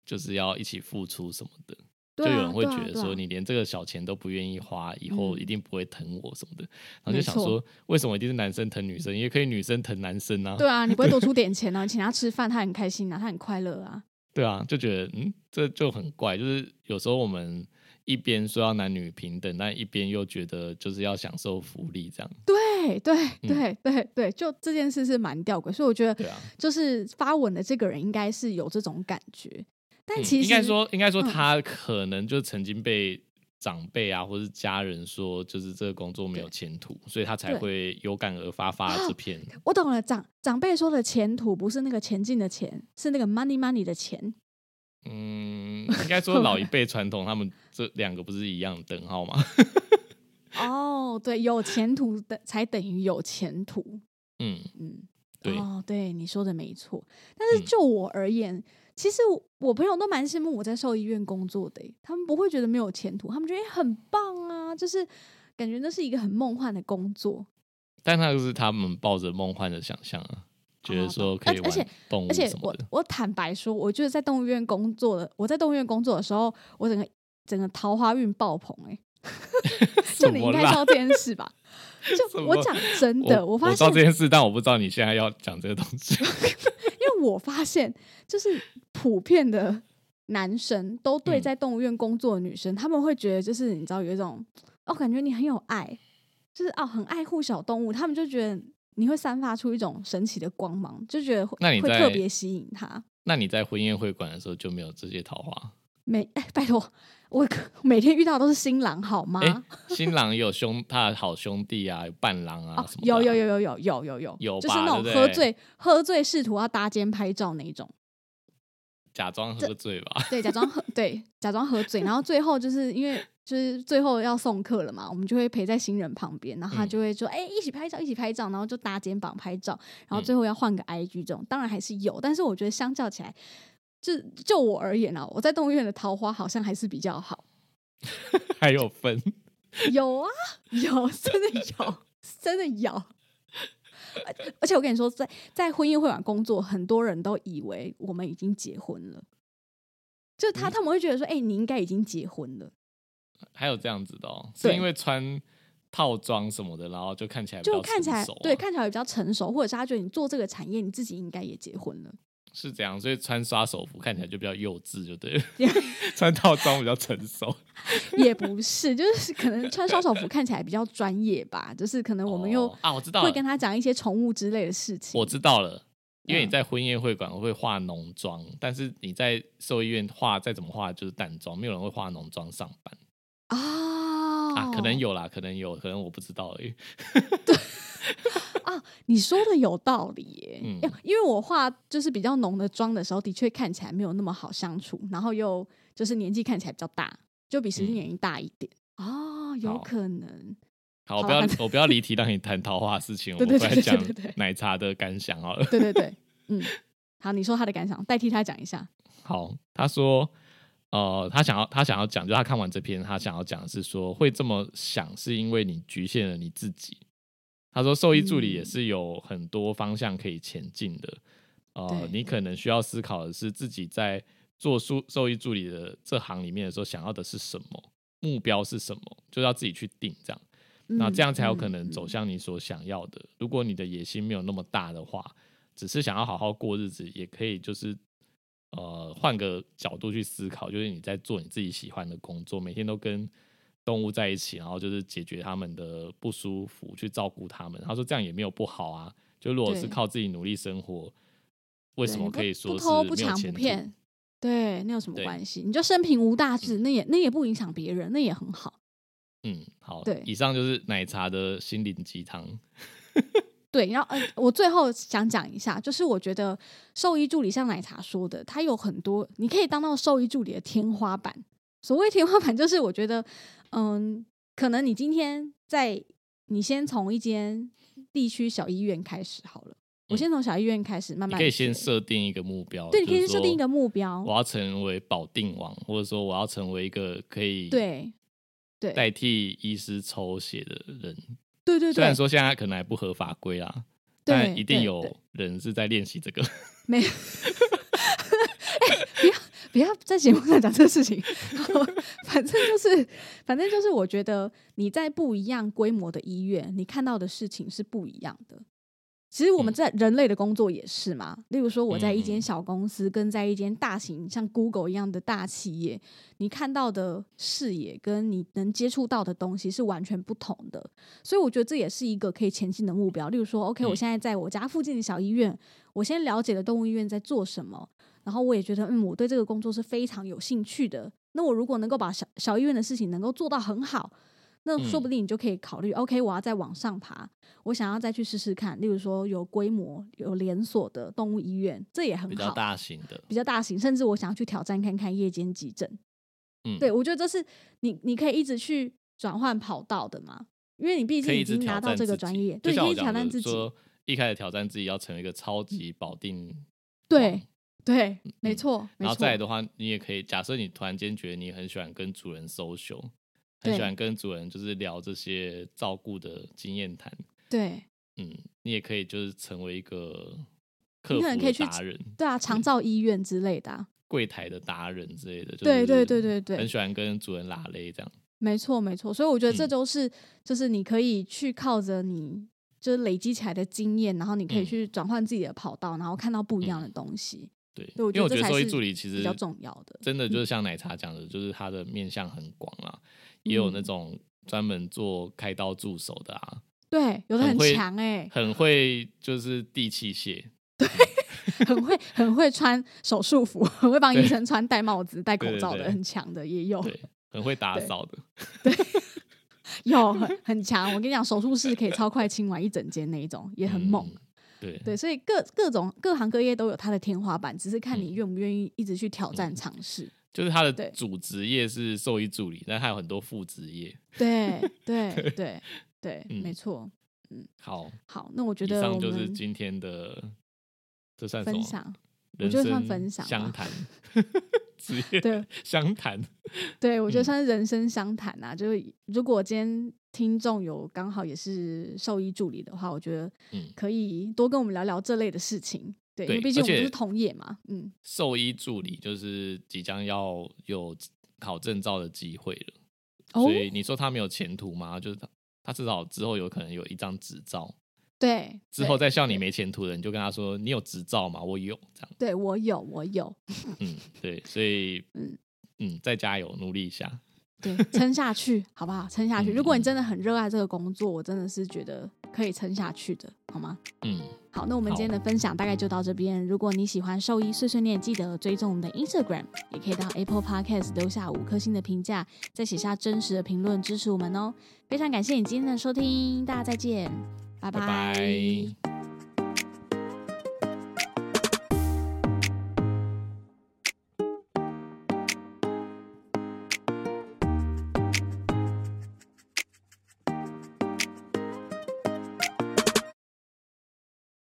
就是要一起付出什么的。就有人会觉得说，你连这个小钱都不愿意花，以后一定不会疼我什么的。然后就想说，为什么一定是男生疼女生？也可以女生疼男生啊。对啊，你不会多出点钱啊，请他吃饭，他很开心啊，他很快乐啊。对啊，就觉得嗯，这就很怪。就是有时候我们一边说要男女平等，但一边又觉得就是要享受福利这样。对对对对对，就这件事是蛮吊诡，所以我觉得，就是发文的这个人应该是有这种感觉。但其实应该说，应该说他可能就曾经被长辈啊，或是家人说，就是这个工作没有前途，所以他才会有感而发发这篇。我懂了，长长辈说的前途不是那个前进的钱，是那个 money money 的钱。嗯，应该说老一 辈传统，他们这两个不是一样等号吗？哦，对，有前途的才等于有前途。嗯嗯，对，哦，对，你说的没错。但是就我而言。其实我朋友都蛮羡慕我在兽医院工作的，他们不会觉得没有前途，他们觉得很棒啊，就是感觉那是一个很梦幻的工作。但那就是他们抱着梦幻的想象啊，觉得说可以玩动物而且我我坦白说，我觉得在动物园工作的，我在动物园工作的时候，我整个整个桃花运爆棚哎，就你应该知道这件事吧？就我讲真的，我发现这件事，但我不知道你现在要讲这个东西。我发现，就是普遍的男生都对在动物园工作的女生，他们会觉得，就是你知道有一种哦，感觉你很有爱，就是哦，很爱护小动物，他们就觉得你会散发出一种神奇的光芒，就觉得会会特别吸引他。那你在婚宴会馆的时候就没有这些桃花？没，哎，拜托，我每天遇到都是新郎，好吗？新郎有兄，他的好兄弟啊，有伴郎啊，什么？有有有有有有有有有，就是那种喝醉喝醉试图要搭肩拍照那种，假装喝醉吧？对，假装喝，对，假装喝醉，然后最后就是因为就是最后要送客了嘛，我们就会陪在新人旁边，然后他就会说：“哎，一起拍照，一起拍照。”然后就搭肩膀拍照，然后最后要换个 IG 这种，当然还是有，但是我觉得相较起来。就就我而言啊，我在动物园的桃花好像还是比较好。还有分？有啊，有，真的有，真的有。而且我跟你说，在在婚姻会馆工作，很多人都以为我们已经结婚了。就他他们会觉得说，哎、你应该已经结婚了，还有这样子的哦，是因为穿套装什么的，然后就看起来比较就看起来对看起来比较成熟，或者是他觉得你做这个产业，你自己应该也结婚了。是这样，所以穿刷手服看起来就比较幼稚，就对了。穿套装比较成熟。也不是，就是可能穿刷手服看起来比较专业吧，就是可能我们又哦啊，我知道，会跟他讲一些宠物之类的事情。我知道了。因为你嗯在婚宴会馆会化浓妆，但是你在兽医院化再怎么化就是淡妆，没有人会化浓妆上班啊啊。可能有啦，可能有，可能我不知道而已。啊，你说的有道理耶。嗯因因为我化就是比较浓的妆的时候，的确看起来没有那么好相处，然后又就是年纪看起来比较大，就比实际嗯年龄大一点。哦，有可能。好，我不要我不要离题，让你谈桃花的事情，我们回来讲奶茶的感想好了。对对对，嗯，好，你说他的感想，代替他讲一下。好，他说，呃，他想要他想要讲，就他看完这篇，他想要讲的是说，会这么想是因为你局限了你自己。他说，兽医助理也嗯是有很多方向可以前进的。呃，你可能需要思考的是自己在做兽兽医助理的这行里面的时候，想要的是什么，目标是什么，就要自己去定这样。那嗯这样才有可能嗯走向你所想要的。如果你的野心没有那么大的话，只是想要好好过日子，也可以就是呃换个角度去思考，就是你在做你自己喜欢的工作，每天都跟动物在一起，然后就是解决他们的不舒服，去照顾他们。他说这样也没有不好啊。就如果是靠自己努力生活，为什么可以说是不偷不抢没有前途？不骗？对，那有什么对关系？你就生平无大志，那也那也不影响别人，那也很好。嗯，好，对以上就是奶茶的心灵鸡汤。对，然后呃，我最后想讲一下，就是我觉得兽医助理像奶茶说的，他有很多你可以当到兽医助理的天花板。所谓天花板，就是我觉得，嗯，可能你今天在你先从一间地区小医院开始好了，我嗯先从小医院开始慢慢，你可以先设定一个目标，对，你可以设定一个目标我，要成为保定王，或者说我要成为一个可以对对代替医师抽血的人。对对对，虽然说现在可能还不合法规啦，但一定有人是在练习这个。没 不要在节目上讲这个事情。反正就是，反正就是，我觉得你在不一样规模的医院，你看到的事情是不一样的。其实我们嗯在人类的工作也是嘛，例如说我在一嗯间小公司，跟在一间大型像 Google 一样的大企业，你看到的视野跟你能接触到的东西是完全不同的。所以我觉得这也是一个可以前进的目标。例如说，OK，我嗯现在在我家附近的小医院，我先了解了动物医院在做什么，然后我也觉得，嗯，我对这个工作是非常有兴趣的。那我如果能够把小小医院的事情能够做到很好，那说不定你就可以考虑、o k 我要再往上爬，我想要再去试试看。例如说，有规模、有连锁的动物医院，这也很好比较，大型的，比较大型，甚至我想要去挑战看看夜间急诊。嗯，对，我觉得这是你你可以一直去转换跑道的嘛，因为你毕竟已经拿到这个专业，对，你可以挑战自己。的说，一开始挑战自己要成为一个超级保定对王，对，没嗯。错，然后再来。的话，你也可以假设你突然间觉得你很喜欢跟主人 social，很对。喜欢跟主人就是聊这些照顾的经验谈，对。嗯，你也可以就是成为一个客服达人、对啊，长照医院之类的、啊，柜台的达人之类的，对对对对对很喜欢跟主人拉勒这样。没错没错。所以我觉得这嗯。都是、就是你可以去靠着你就是累积起来的经验，然后你可以嗯。去转换自己的跑道，然后看到不一样的东西，对，对因为我觉得兽医觉得这才是助理其实比较重要的。真的就是像奶茶讲的，就是他的面向很广啦，也有那嗯种专门做开刀助手的啊，对，有的很强哎、很会就是递器械，对 很会很会穿手术服，很会帮医生穿戴帽子、戴口罩的，对很强的也有，对，很会打对扫的，对 有很很强。我跟你讲，手术室可以超快清完一整间那一种，也很猛。嗯对对，所以各各种各行各业都有它的天花板，只是看你嗯愿不愿意一直去挑战尝试。就是他的对主职业是兽医助理，但他有很多副职业。对对对 对，嗯没错。好，好，那我觉得以上就是今天的，这算？分享，我人觉得算分享相谈，职业对相谈。对我觉得嗯算是人生相谈啊。就是如果今天听众有刚好也是兽医助理的话，我觉得嗯。可以多跟我们聊聊这类的事情。对，对因为毕竟我们都是同业嘛，嗯，兽医助理就是即将要有考证照的机会了，哦所，以你说他没有前途吗？就是他他至少之后有可能有一张执照，对，之后再笑你没前途的，你就跟他说你有执照吗？我有，这样，对我有，我有，嗯，对，所以 嗯。嗯再加油，努力一下，对，撑下去，好不好？撑下去。嗯如果你真的很热爱这个工作，我真的是觉得可以撑下去的，好吗？嗯，好，那我们今天的分享大概就到这边。如果你喜欢兽医碎碎念，记得追踪我们的 Instagram，也可以到 Apple Podcast 留下五颗星的评价，再写下真实的评论支持我们哦。非常感谢你今天的收听，大家再见，拜拜拜。